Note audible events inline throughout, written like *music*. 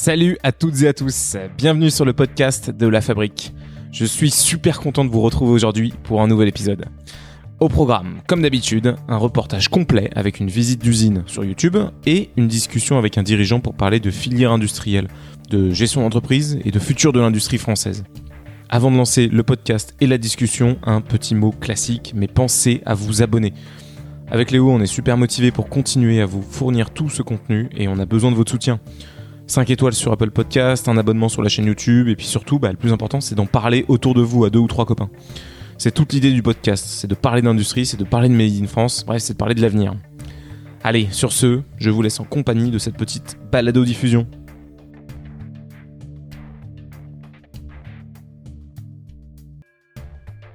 Salut à toutes et à tous, bienvenue sur le podcast de La Fabrique. Je suis super content de vous retrouver aujourd'hui pour un nouvel épisode. Au programme, comme d'habitude, un reportage complet avec une visite d'usine sur YouTube et une discussion avec un dirigeant pour parler de filière industrielle, de gestion d'entreprise et de futur de l'industrie française. Avant de lancer le podcast et la discussion, un petit mot classique, mais pensez à vous abonner. Avec Léo, on est super motivé pour continuer à vous fournir tout ce contenu et on a besoin de votre soutien. 5 étoiles sur Apple Podcast, un abonnement sur la chaîne YouTube et puis surtout, bah, le plus important, c'est d'en parler autour de vous à deux ou trois copains. C'est toute l'idée du podcast, c'est de parler d'industrie, c'est de parler de Made in France, bref, c'est de parler de l'avenir. Allez, sur ce, je vous laisse en compagnie de cette petite balado-diffusion.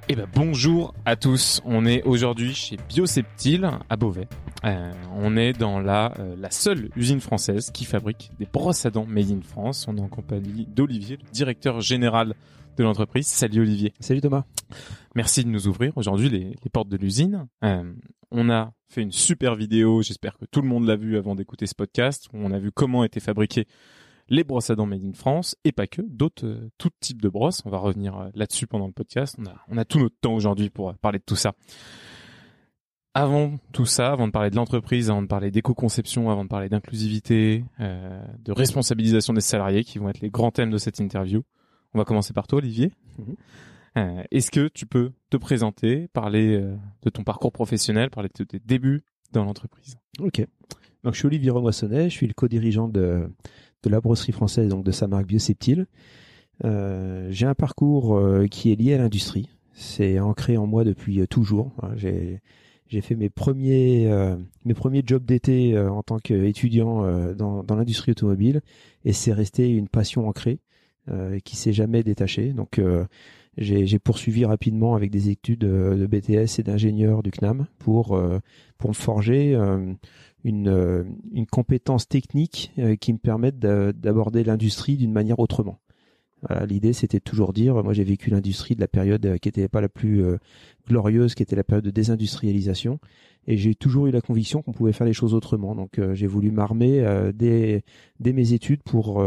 Eh ben bonjour à tous, on est aujourd'hui chez Bioseptile à Beauvais. Euh, on est dans la, euh, la seule usine française qui fabrique des brosses à dents made in France. On est en compagnie d'Olivier, le directeur général de l'entreprise. Salut Olivier. Salut Thomas. Merci de nous ouvrir aujourd'hui les, les portes de l'usine. Euh, on a fait une super vidéo, j'espère que tout le monde l'a vu avant d'écouter ce podcast, où on a vu comment étaient fabriquées les brosses à dents made in France et pas que, d'autres euh, tout types de brosses. On va revenir euh, là-dessus pendant le podcast. On a, on a tout notre temps aujourd'hui pour euh, parler de tout ça. Avant tout ça, avant de parler de l'entreprise, avant de parler d'éco-conception, avant de parler d'inclusivité, euh, de responsabilisation des salariés, qui vont être les grands thèmes de cette interview, on va commencer par toi, Olivier. Mhm. Euh, Est-ce que tu peux te présenter, parler euh, de ton parcours professionnel, parler de tes débuts dans l'entreprise? Ok. Donc je suis Olivier Remoissonnet, je suis le co-dirigeant de, de la brosserie française, donc de sa marque Bioseptile. Euh, j'ai un parcours qui est lié à l'industrie. C'est ancré en moi depuis toujours. Voilà, J'ai j'ai fait mes premiers euh, mes premiers jobs d'été euh, en tant qu'étudiant euh, dans, dans l'industrie automobile et c'est resté une passion ancrée euh, qui s'est jamais détachée. Donc euh, j'ai poursuivi rapidement avec des études euh, de BTS et d'ingénieur du CNAM pour pour me forger une une compétence technique qui me permette d'a- d'aborder l'industrie d'une manière autrement. Voilà, l'idée c'était de toujours dire, moi j'ai vécu l'industrie de la période euh, qui était pas la plus euh, glorieuse, qui était la période de désindustrialisation, et j'ai toujours eu la conviction qu'on pouvait faire les choses autrement. Donc euh, j'ai voulu m'armer dès dès mes études pour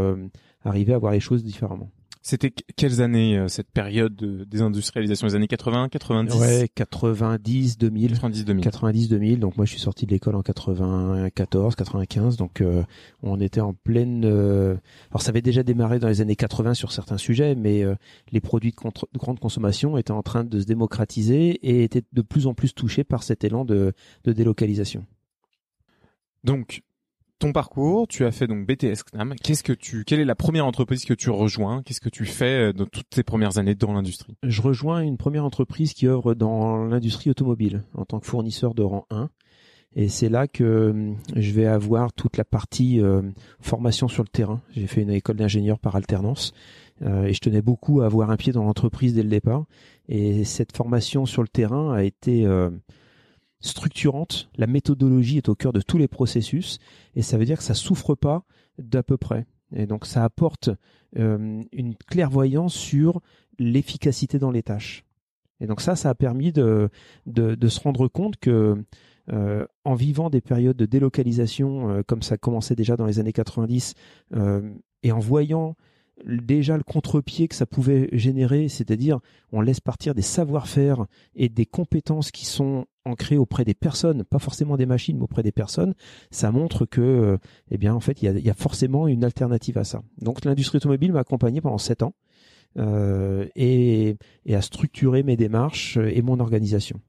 arriver à voir les choses différemment. C'était que- quelles années euh, cette période de désindustrialisation Les années 80, 90, Ouais, 90, 2000. 90, 2000 90 2000 donc moi je suis sorti de l'école en 94 95 donc euh, on était en pleine euh, alors ça avait déjà démarré dans les années 80 sur certains sujets mais les produits de, contre- de grande consommation étaient en train de se démocratiser et étaient de plus en plus touchés par cet élan de, de délocalisation. Donc, ton parcours, tu as fait donc BTS CNAM. Qu'est-ce que tu, quelle est la première entreprise que tu rejoins? Qu'est-ce que tu fais euh, dans toutes tes premières années dans l'industrie? Je rejoins une première entreprise qui œuvre dans l'industrie automobile en tant que fournisseur de rang 1 et c'est là que euh, je vais avoir toute la partie euh, formation sur le terrain. J'ai fait une école d'ingénieur par alternance et je tenais beaucoup à avoir un pied dans l'entreprise dès le départ. Et cette formation sur le terrain a été structurante. La méthodologie est au cœur de tous les processus et ça veut dire que ça souffre pas d'à peu près. Et donc ça apporte euh, une clairvoyance sur l'efficacité dans les tâches. Et donc ça, ça a permis de, de, se rendre compte que euh, en vivant des périodes de délocalisation, euh, comme ça commençait déjà dans les années 90, euh, et en voyant déjà le contre-pied que ça pouvait générer, c'est-à-dire on laisse partir des savoir-faire et des compétences qui sont ancrées auprès des personnes, pas forcément des machines, mais auprès des personnes, ça montre que, euh, eh bien, en fait, il y a, a forcément une alternative à ça. Donc l'industrie automobile m'a accompagné pendant sept ans euh, et, et à structurer mes démarches et mon organisation.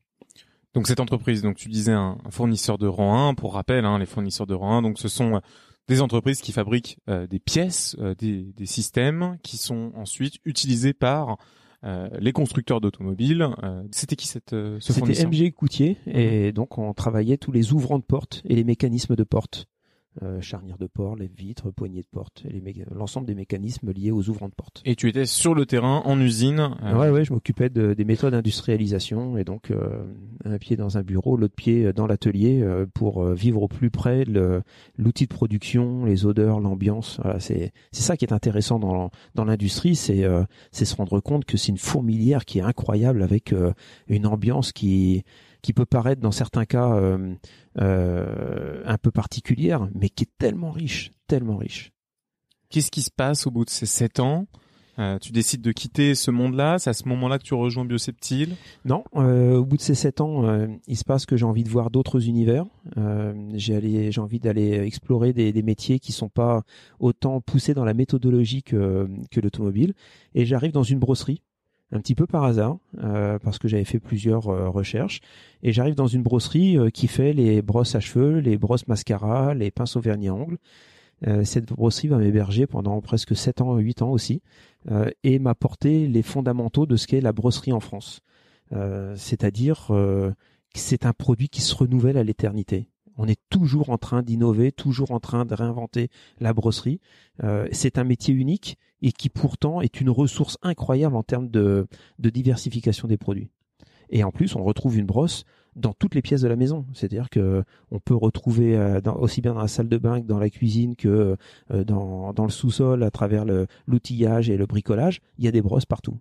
Donc cette entreprise, donc tu disais un, un fournisseur de rang 1. Pour rappel, hein, les fournisseurs de rang 1, donc ce sont euh, des entreprises qui fabriquent euh, des pièces, euh, des, des systèmes qui sont ensuite utilisés par euh, les constructeurs d'automobiles. Euh, C'était qui cette euh, ce C'était MG Coutier et donc on travaillait tous les ouvrants de porte et les mécanismes de porte. Euh, charnière de porte, les vitres, poignées de porte, l'ensemble des mécanismes liés aux ouvrants de porte. Et tu étais sur le terrain, en usine. euh, Ouais, ouais, je m'occupais de, des méthodes d'industrialisation et donc euh, un pied dans un bureau, l'autre pied dans l'atelier euh, pour euh, vivre au plus près l'outil de production, les odeurs, l'ambiance. Voilà, c'est c'est ça qui est intéressant dans dans l'industrie, c'est euh, c'est se rendre compte que c'est une fourmilière qui est incroyable avec une ambiance qui qui peut paraître dans certains cas euh, euh, un peu particulière, mais qui est tellement riche, tellement riche. Qu'est-ce qui se passe au bout de ces sept ans? Euh, tu décides de quitter ce monde-là, c'est à ce moment-là que tu rejoins Bioseptile? Non, euh, au bout de ces sept ans, euh, il se passe que j'ai envie de voir d'autres univers. j'ai envie d'aller explorer des, des, métiers qui sont pas autant poussés dans la méthodologie que, que l'automobile. Et j'arrive dans une brosserie, un petit peu par hasard, parce que j'avais fait plusieurs recherches. Et j'arrive dans une brosserie qui fait les brosses à cheveux, les brosses mascara, les pinceaux vernis à ongles. Euh, cette brosserie va m'héberger pendant presque 7 ans, 8 ans aussi, euh, et m'apporter les fondamentaux de ce qu'est la brosserie en France. Euh, c'est-à-dire que c'est un produit qui se renouvelle à l'éternité. On est toujours en train d'innover, toujours en train de réinventer la brosserie. c'est un métier unique et qui pourtant est une ressource incroyable en termes de, diversification des produits. Et en plus, on retrouve une brosse dans toutes les pièces de la maison. C'est-à-dire que on peut retrouver euh, aussi bien dans la salle de bain que dans la cuisine que euh, dans le sous-sol à travers l'outillage et le bricolage. Il y a des brosses partout.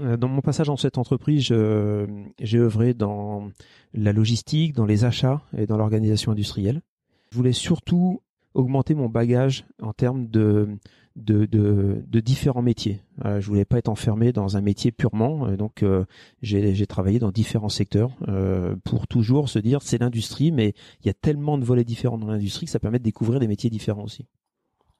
Euh, dans mon passage dans cette entreprise, j'ai œuvré dans la logistique, dans les achats et dans l'organisation industrielle. Je voulais surtout augmenter mon bagage en termes de de, de, différents métiers. Euh, je voulais pas être enfermé dans un métier purement, donc euh, j'ai travaillé dans différents secteurs euh, pour toujours se dire c'est l'industrie, mais il y a tellement de volets différents dans l'industrie que ça permet de découvrir des métiers différents aussi.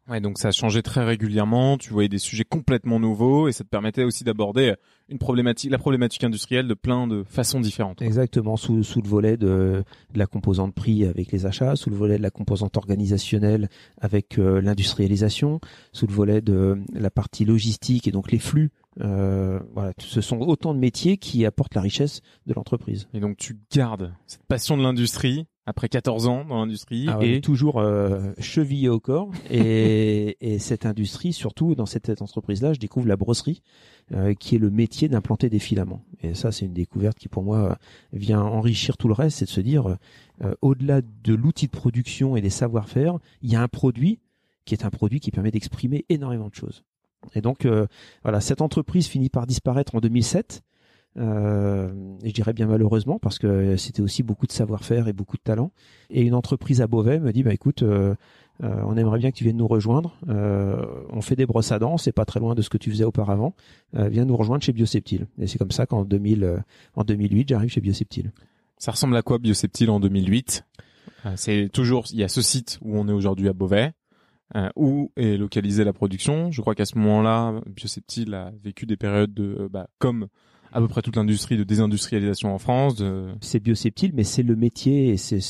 Ouais, donc ça a changé très régulièrement. Tu voyais des sujets complètement nouveaux et ça te permettait aussi d'aborder une problématique, la problématique industrielle de plein de façons différentes. Exactement, sous, sous le volet de, de la composante prix avec les achats, sous le volet de la composante organisationnelle avec euh, l'industrialisation, sous le volet de la partie logistique et donc les flux. Euh, voilà, ce sont autant de métiers qui apportent la richesse de l'entreprise. Et donc tu gardes cette passion de l'industrie après 14 ans dans l'industrie ah et toujours euh, chevillé au corps. Et, *laughs* et, cette industrie surtout dans cette, entreprise là je découvre la brosserie euh, qui est le métier d'implanter des filaments. Et ça c'est une découverte qui pour moi vient enrichir tout le reste c'est de se dire euh, au-delà de l'outil de production et des savoir-faire il y a un produit qui est un produit qui permet d'exprimer énormément de choses. Et donc euh, voilà cette entreprise finit par disparaître en 2007 euh, je dirais bien malheureusement parce que c'était aussi beaucoup de savoir-faire et beaucoup de talent. Et une entreprise à Beauvais me dit bah écoute, euh, euh, on aimerait bien que tu viennes nous rejoindre. On fait des brosses à dents, c'est pas très loin de ce que tu faisais auparavant. Viens nous rejoindre chez Bioseptile. Et c'est comme ça qu'en 2000, en 2008, j'arrive chez Bioseptile. Ça ressemble à quoi Bioseptile en 2008 C'est toujours, il y a ce site où on est aujourd'hui à Beauvais. où est localisée la production. Je crois qu'à ce moment-là, Bioseptile a vécu des périodes de, bah, comme à peu près toute l'industrie de désindustrialisation en France. C'est bioseptile, mais c'est le métier et c'est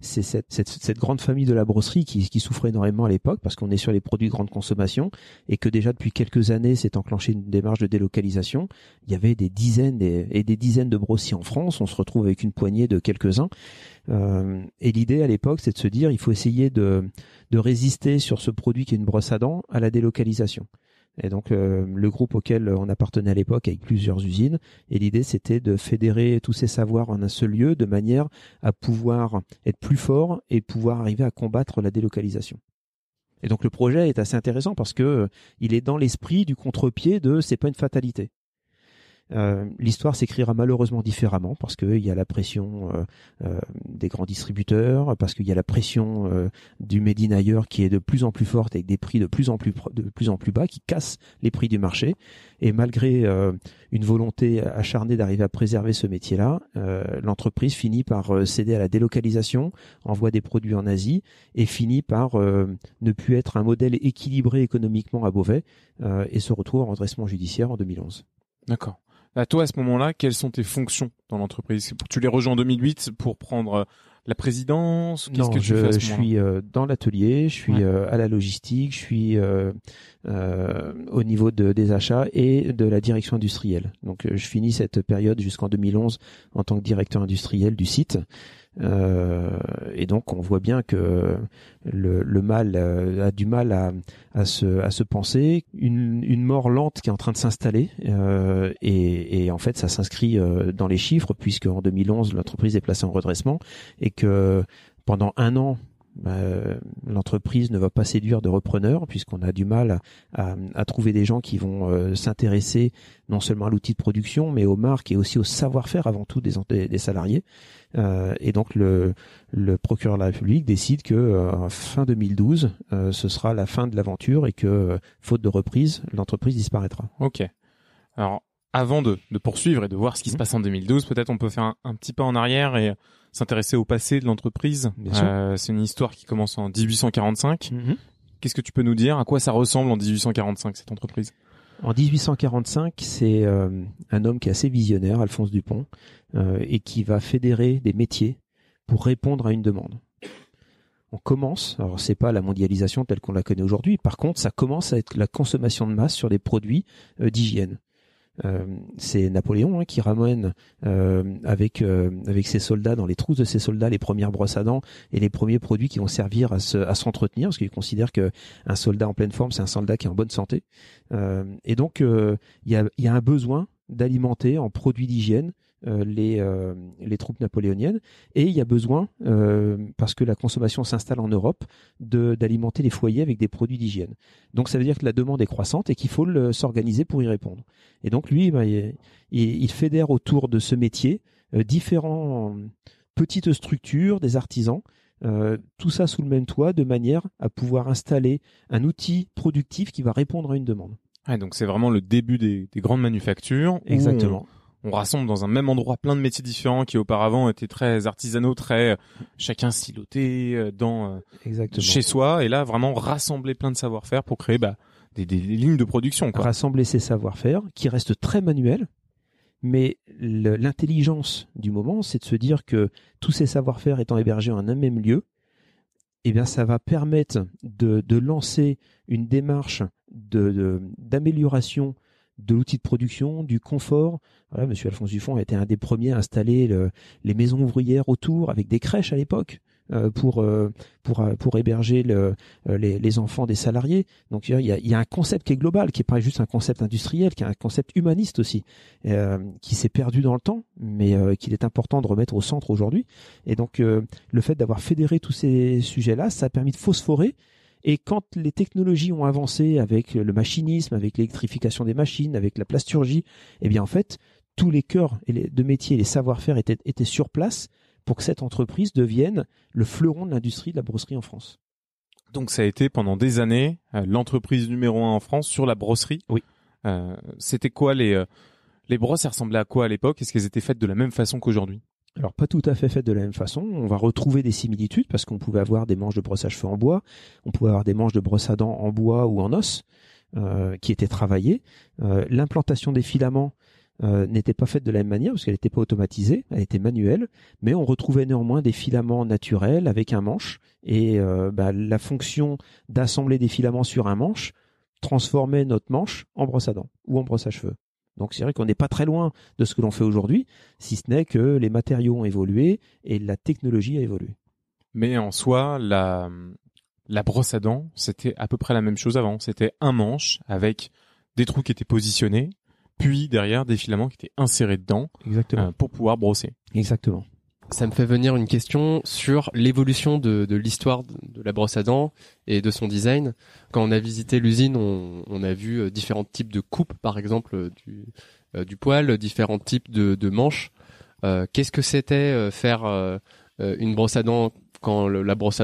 cette, cette, cette, grande famille de la brosserie qui, qui souffrait énormément à l'époque parce qu'on est sur les produits de grande consommation et que déjà depuis quelques années s'est enclenché une démarche de délocalisation. Il y avait des dizaines et des dizaines de brossiers en France. On se retrouve avec une poignée de quelques-uns. Euh, et l'idée à l'époque, c'est de se dire il faut essayer de, de résister sur ce produit qui est une brosse à dents à la délocalisation. Et donc euh, le groupe auquel on appartenait à l'époque avec plusieurs usines, et l'idée c'était de fédérer tous ces savoirs en un seul lieu de manière à pouvoir être plus fort et pouvoir arriver à combattre la délocalisation. Et donc le projet est assez intéressant parce que euh, il est dans l'esprit du contre-pied de c'est pas une fatalité. Euh, l'histoire s'écrira malheureusement différemment parce qu'il y a la pression euh, euh, des grands distributeurs, parce qu'il y a la pression du made ailleurs qui est de plus en plus forte avec des prix de plus en plus de plus en plus bas qui cassent les prix du marché. Et malgré une volonté acharnée d'arriver à préserver ce métier-là, l'entreprise finit par céder à la délocalisation, envoie des produits en Asie et finit par ne plus être un modèle équilibré économiquement à Beauvais et se retrouve en redressement judiciaire en 2011. D'accord. À toi, à ce moment-là, quelles sont tes fonctions dans l'entreprise? Tu les rejoins en 2008 pour prendre euh, la présidence? Non, que je, suis euh, dans l'atelier, je suis euh, à la logistique, je suis au niveau de, des achats et de la direction industrielle. Donc, je finis cette période jusqu'en 2011 en tant que directeur industriel du site. Euh, et donc on voit bien que le, le mal euh, a du mal à, à, se, à se penser, une, une mort lente qui est en train de s'installer, euh, et, et, en fait ça s'inscrit euh, dans les chiffres puisque en 2011 l'entreprise est placée en redressement et que pendant un an bah, l'entreprise ne va pas séduire de repreneurs puisqu'on a du mal à, trouver des gens qui vont euh, s'intéresser non seulement à l'outil de production mais aux marques et aussi au savoir-faire avant tout des, salariés. Euh, et donc le, le, procureur de la République décide que euh, fin 2012 ce sera la fin de l'aventure et que faute de reprise l'entreprise disparaîtra. Ok. Alors avant de, de, poursuivre et de voir ce qui se mmh. passe en 2012, peut-être on peut faire un, un, petit pas en arrière et s'intéresser au passé de l'entreprise. Euh, c'est une histoire qui commence en 1845. Mhm. Qu'est-ce que tu peux nous dire? À quoi ça ressemble en 1845 cette entreprise? En 1845, c'est euh, un homme qui est assez visionnaire, Alphonse Dupont, euh, et qui va fédérer des métiers pour répondre à une demande. On commence, alors c'est pas la mondialisation telle qu'on la connaît aujourd'hui, par contre ça commence à être la consommation de masse sur des produits d'hygiène. Euh, c'est Napoléon hein, qui ramène euh, avec euh, avec ses soldats dans les trousses de ses soldats les premières brosses à dents et les premiers produits qui vont servir à se, à s'entretenir parce qu'il considère que un soldat en pleine forme c'est un soldat qui est en bonne santé. Et donc il y a il y a un besoin d'alimenter en produits d'hygiène euh, les, euh, les troupes napoléoniennes et il y a besoin, euh, parce que la consommation s'installe en Europe, d'alimenter les foyers avec des produits d'hygiène. Donc ça veut dire que la demande est croissante et qu'il faut s'organiser pour y répondre. Et donc lui, bah, il, il, fédère autour de ce métier différents petites structures, des artisans, euh, tout ça sous le même toit, de manière à pouvoir installer un outil productif qui va répondre à une demande. Ouais, donc c'est vraiment le début des, des grandes manufactures. Exactement on rassemble dans un même endroit plein de métiers différents qui auparavant étaient très artisanaux, très euh, chacun siloté euh, dans euh, chez soi, et là vraiment rassembler plein de savoir-faire pour créer bah, des, lignes de production. Quoi. Rassembler ces savoir-faire qui restent très manuels, mais l'intelligence du moment, c'est de se dire que tous ces savoir-faire étant hébergés en un même lieu, eh bien, ça va permettre de, de lancer une démarche d'amélioration de, de l'outil de production, du confort. Voilà, Monsieur Alphonse Dufont a été un des premiers à installer les maisons ouvrières autour, avec des crèches à l'époque. Euh, pour euh, pour euh, pour héberger le, les, enfants des salariés. Donc il y a, il y a un concept qui est global, qui est pas juste un concept industriel, qui est un concept humaniste aussi, qui s'est perdu dans le temps, mais qu'il est important de remettre au centre aujourd'hui. Et donc le fait d'avoir fédéré tous ces sujets-là, ça a permis de phosphorer et quand les technologies ont avancé avec le machinisme, avec l'électrification des machines, avec la plasturgie, eh bien en fait, tous les cœurs de métier et les savoir-faire étaient, étaient sur place pour que cette entreprise devienne le fleuron de l'industrie de la brosserie en France. Donc ça a été pendant des années euh, l'entreprise numéro un en France sur la brosserie. Oui. Euh, C'était quoi les euh, les brosses ressemblaient à quoi à l'époque? Est-ce qu'elles étaient faites de la même façon qu'aujourd'hui? Alors pas tout à fait fait de la même façon. On va retrouver des similitudes parce qu'on pouvait avoir des manches de brossage feu en bois, on pouvait avoir des manches de brosse à dents en bois ou en os euh, qui étaient travaillées. Euh, l'implantation des filaments euh, n'était pas faite de la même manière parce qu'elle n'était pas automatisée, elle était manuelle, mais on retrouvait néanmoins des filaments naturels avec un manche et bah, la fonction d'assembler des filaments sur un manche transformait notre manche en brosse à dents ou en brosse à cheveux. Donc c'est vrai qu'on n'est pas très loin de ce que l'on fait aujourd'hui, si ce n'est que les matériaux ont évolué et la technologie a évolué. Mais en soi, la, la brosse à dents, c'était à peu près la même chose avant. C'était un manche avec des trous qui étaient positionnés, puis derrière des filaments qui étaient insérés dedans Exactement. Euh, pour pouvoir brosser. Exactement ça me fait venir une question sur l'évolution de, de l'histoire de la brosse à dents et de son design. Quand on a visité l'usine, on, on, a vu euh, différents types de coupes, par exemple euh, du, euh, du poil, différents types de, de manches. Euh, Qu'est-ce que c'était faire une brosse à dents quand la brosse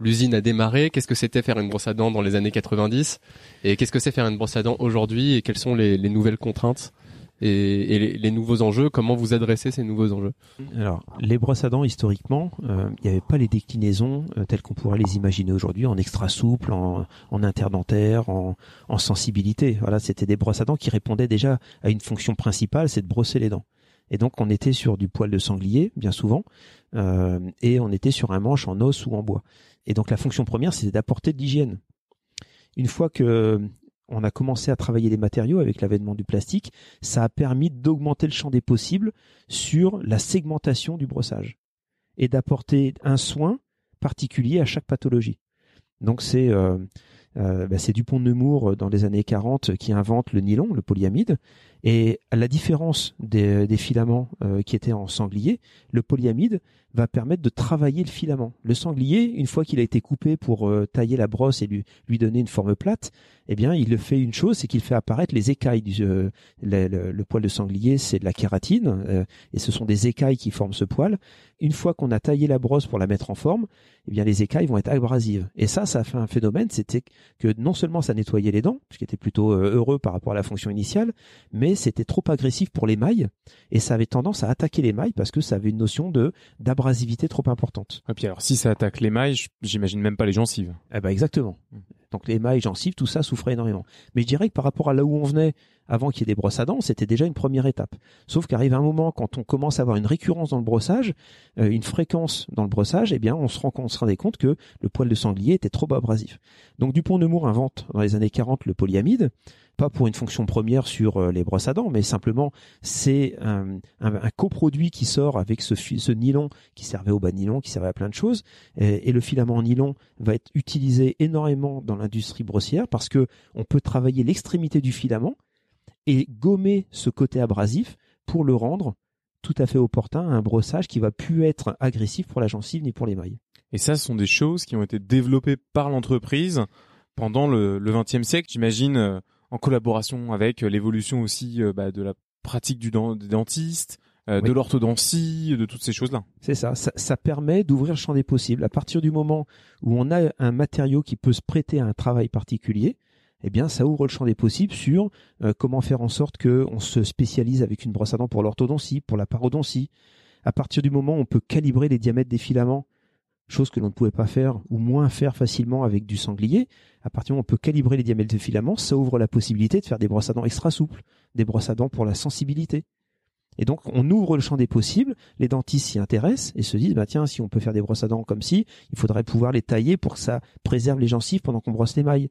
l'usine a démarré? Qu'est-ce que c'était faire une brosse à dents dans les années 90 Et qu'est-ce que c'est faire une brosse à dents aujourd'hui? Et quelles sont les, les nouvelles contraintes? Et, et les, nouveaux enjeux, comment vous adressez ces nouveaux enjeux Alors, les brosses à dents, historiquement, euh, il n'y avait pas les déclinaisons euh, telles qu'on pourrait les imaginer aujourd'hui, en extra souple, en, en interdentaire, en, en sensibilité. Voilà, c'était des brosses à dents qui répondaient déjà à une fonction principale, c'est de brosser les dents. Et donc, on était sur du poil de sanglier, bien souvent, euh, et on était sur un manche en os ou en bois. Et donc, la fonction première, c'était d'apporter de l'hygiène. Une fois que on a commencé à travailler les matériaux avec l'avènement du plastique, ça a permis d'augmenter le champ des possibles sur la segmentation du brossage et d'apporter un soin particulier à chaque pathologie. Donc c'est euh, euh, bah, Dupont Nemours dans les années 40 qui invente le nylon, le polyamide, Et à la différence des, filaments euh, qui étaient en sanglier, le polyamide va permettre de travailler le filament. Le sanglier, une fois qu'il a été coupé pour euh, tailler la brosse et lui, lui donner une forme plate, eh bien, il le fait une chose, c'est qu'il fait apparaître les écailles. Du, euh, le, le, poil de sanglier, c'est de la kératine, euh, et ce sont des écailles qui forment ce poil. Une fois qu'on a taillé la brosse pour la mettre en forme, eh bien, les écailles vont être abrasives. Et ça, ça a fait un phénomène, c'était que non seulement ça nettoyait les dents, ce qui était plutôt heureux par rapport à la fonction initiale, mais c'était trop agressif pour l'émail, et ça avait tendance à attaquer l'émail parce que ça avait une notion de d'abrasivité trop importante. Et puis alors, si ça attaque l'émail, j'imagine même pas les gencives. Eh ben exactement. Mmh. Donc les mailles, gencives, tout ça souffrait énormément. Mais je dirais que par rapport à là où on venait avant qu'il y ait des brosses à dents, c'était déjà une première étape. Sauf qu'arrive un moment quand on commence à avoir une récurrence dans le brossage, euh, une fréquence dans le brossage, eh bien on se rend compte, on se rendait compte que le poil de sanglier était trop abrasif. Donc Dupont Nemours invente dans les années 40 le polyamide, pas pour une fonction première sur euh, les brosses à dents, mais simplement c'est un, coproduit qui sort avec ce, nylon qui servait au bas nylon, qui servait à plein de choses, et, le filament en nylon va être utilisé énormément dans l'industrie brossière parce que on peut travailler l'extrémité du filament et gommer ce côté abrasif pour le rendre tout à fait opportun à un brossage qui va plus être agressif pour la gencive ni pour l'émail. Et ça, ce sont des choses qui ont été développées par l'entreprise pendant le XXe siècle, j'imagine, euh, en collaboration avec euh, l'évolution aussi euh, bah, de la pratique du dentiste, de l'orthodontie, de toutes ces choses-là. C'est ça, ça, ça permet d'ouvrir le champ des possibles. À partir du moment où on a un matériau qui peut se prêter à un travail particulier, eh bien, ça ouvre le champ des possibles sur euh, comment faire en sorte que on se spécialise avec une brosse à dents pour l'orthodontie, pour la parodontie. À partir du moment où on peut calibrer les diamètres des filaments, chose que l'on ne pouvait pas faire ou moins faire facilement avec du sanglier, à partir du moment où on peut calibrer les diamètres des filaments, ça ouvre la possibilité de faire des brosses à dents extra souples, des brosses à dents pour la sensibilité. Et donc, on ouvre le champ des possibles, les dentistes s'y intéressent et se disent, bah tiens, si on peut faire des brosses à dents comme si, il faudrait pouvoir les tailler pour que ça préserve les gencives pendant qu'on brosse les mailles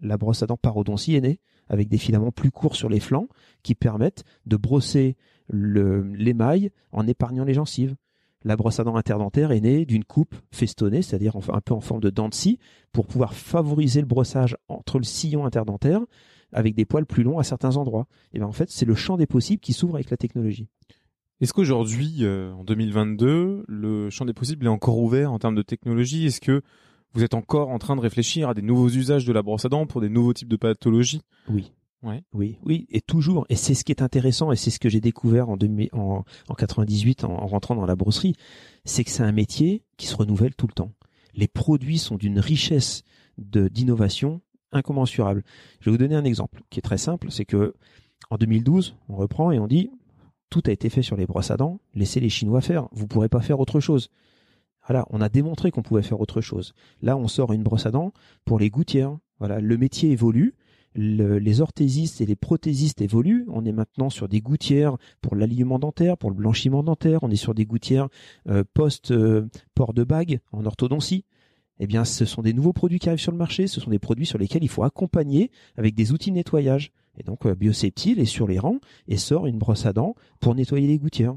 la brosse à dents parodontie est née, avec des filaments plus courts sur les flancs qui permettent de brosser l'émail en épargnant les gencives. La brosse à dents interdentaire est née d'une coupe festonnée, c'est-à-dire un peu en forme de dent de scie, pour pouvoir favoriser le brossage entre le sillon interdentaire avec des poils plus longs à certains endroits. Et bien en fait, c'est le champ des possibles qui s'ouvre avec la technologie. Est-ce qu'aujourd'hui, euh, en 2022, le champ des possibles est encore ouvert en termes de technologie? Est-ce que vous êtes encore en train de réfléchir à des nouveaux usages de la brosse à dents pour des nouveaux types de pathologies? Oui. Oui, oui, et toujours. Et c'est ce qui est intéressant, et c'est ce que j'ai découvert en, en, en 98 en, rentrant dans la brosserie, c'est que c'est un métier qui se renouvelle tout le temps. Les produits sont d'une richesse de d'innovation incommensurable. Je vais vous donner un exemple qui est très simple, c'est que en 2012, on reprend et on dit tout a été fait sur les brosses à dents, laissez les Chinois faire, vous pourrez pas faire autre chose. Voilà, on a démontré qu'on pouvait faire autre chose. Là, on sort une brosse à dents pour les gouttières. Voilà, le métier évolue. Les orthésistes et les prothésistes évoluent. On est maintenant sur des gouttières pour l'alignement dentaire, pour le blanchiment dentaire. On est sur des gouttières euh, post euh, de bague en orthodontie. Eh bien, ce sont des nouveaux produits qui arrivent sur le marché. Ce sont des produits sur lesquels il faut accompagner avec des outils de nettoyage. Et donc, euh, Bioseptil est sur les rangs et sort une brosse à dents pour nettoyer les gouttières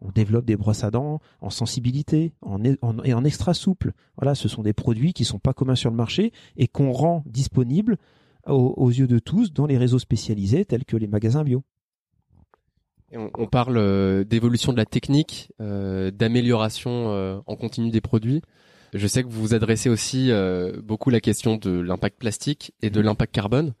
on développe des brosses à dents en sensibilité en, et en extra souple. Voilà, ce sont des produits qui sont pas communs sur le marché et qu'on rend disponibles aux, yeux de tous dans les réseaux spécialisés tels que les magasins bio. on, parle euh, d'évolution de la technique, euh, d'amélioration euh, en continu des produits. Je sais que vous vous adressez aussi beaucoup la question de l'impact plastique et de mmh. l'impact carbone.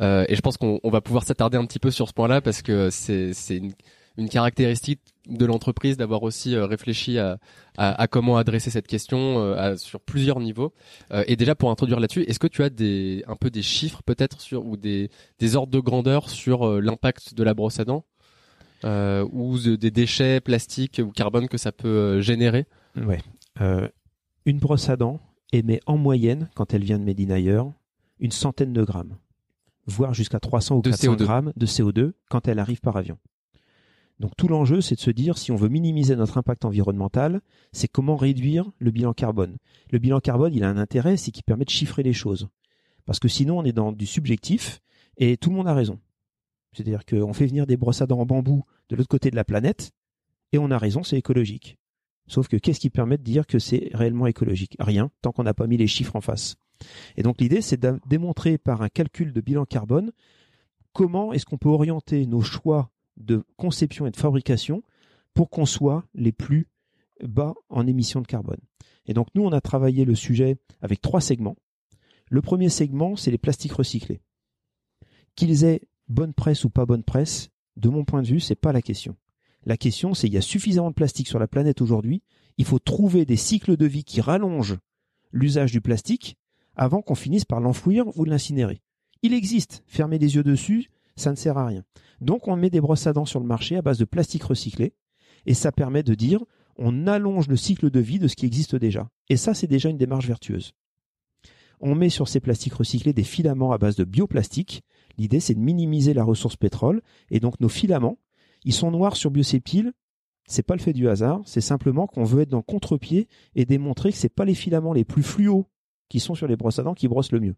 et je pense qu'on va pouvoir s'attarder un petit peu sur ce point-là parce que c'est une une caractéristique de l'entreprise d'avoir aussi euh, réfléchi à, à, comment adresser cette question euh, sur plusieurs niveaux. Euh, et déjà pour introduire là-dessus, est-ce que tu as des un peu des chiffres peut-être sur ou des, des ordres de grandeur sur l'impact de la brosse à dents ou des déchets plastiques ou carbone que ça peut générer? Ouais. une brosse à dents émet en moyenne, quand elle vient de Médine ailleurs, une centaine de grammes, voire jusqu'à 300 ou 400 grammes de CO2 quand elle arrive par avion. Donc tout l'enjeu, c'est de se dire, si on veut minimiser notre impact environnemental, c'est comment réduire le bilan carbone. Le bilan carbone, il a un intérêt, c'est qu'il permet de chiffrer les choses. Parce que sinon, on est dans du subjectif et tout le monde a raison. C'est-à-dire qu'on fait venir des brosses à dents en bambou de l'autre côté de la planète et on a raison, c'est écologique. Sauf que qu'est-ce qui permet de dire que c'est réellement écologique? Rien, tant qu'on n'a pas mis les chiffres en face. Et donc l'idée, c'est de démontrer par un calcul de bilan carbone comment est-ce qu'on peut orienter nos choix de conception et de fabrication pour qu'on soit les plus bas en émissions de carbone. Et donc nous, on a travaillé le sujet avec trois segments. Le premier segment, c'est les plastiques recyclés. Qu'ils aient bonne presse ou pas bonne presse, de mon point de vue, c'est pas la question. La question, c'est il y a suffisamment de plastique sur la planète aujourd'hui. Il faut trouver des cycles de vie qui rallongent l'usage du plastique avant qu'on finisse par l'enfouir ou l'incinérer. Il existe. Fermer les yeux dessus, ça ne sert à rien. Donc on met des brosses à dents sur le marché à base de plastique recyclé et ça permet de dire on allonge le cycle de vie de ce qui existe déjà. Et ça, c'est déjà une démarche vertueuse. On met sur ces plastiques recyclés des filaments à base de bioplastique. L'idée, c'est de minimiser la ressource pétrole. Et donc, nos filaments, ils sont noirs sur biocéptile. C'est pas le fait du hasard. C'est simplement qu'on veut être dans le contre-pied et démontrer que c'est pas les filaments les plus fluos qui sont sur les brosses à dents qui brossent le mieux.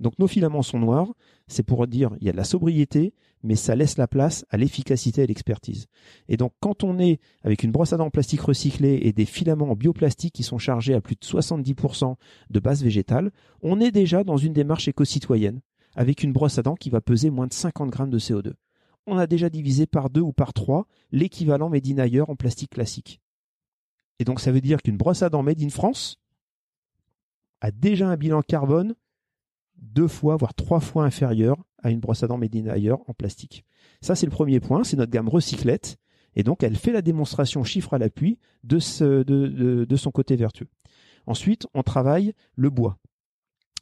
Donc nos filaments sont noirs, c'est pour dire il y a de la sobriété, mais ça laisse la place à l'efficacité et l'expertise. Et donc quand on est avec une brosse à dents en plastique recyclé et des filaments en bioplastique qui sont chargés à plus de 70% de base végétale, on est déjà dans une démarche éco-citoyenne avec une brosse à dents qui va peser moins de 50 grammes de CO2. On a déjà divisé par deux ou par trois l'équivalent made in ailleurs en plastique classique. Et donc ça veut dire qu'une brosse à dents made in France a déjà un bilan carbone deux fois, voire trois fois inférieur à une brosse à dents made en plastique. Ça, c'est le premier point. C'est notre gamme recyclette. Et donc, elle fait la démonstration chiffre à l'appui de, son côté vertueux. Ensuite, on travaille le bois.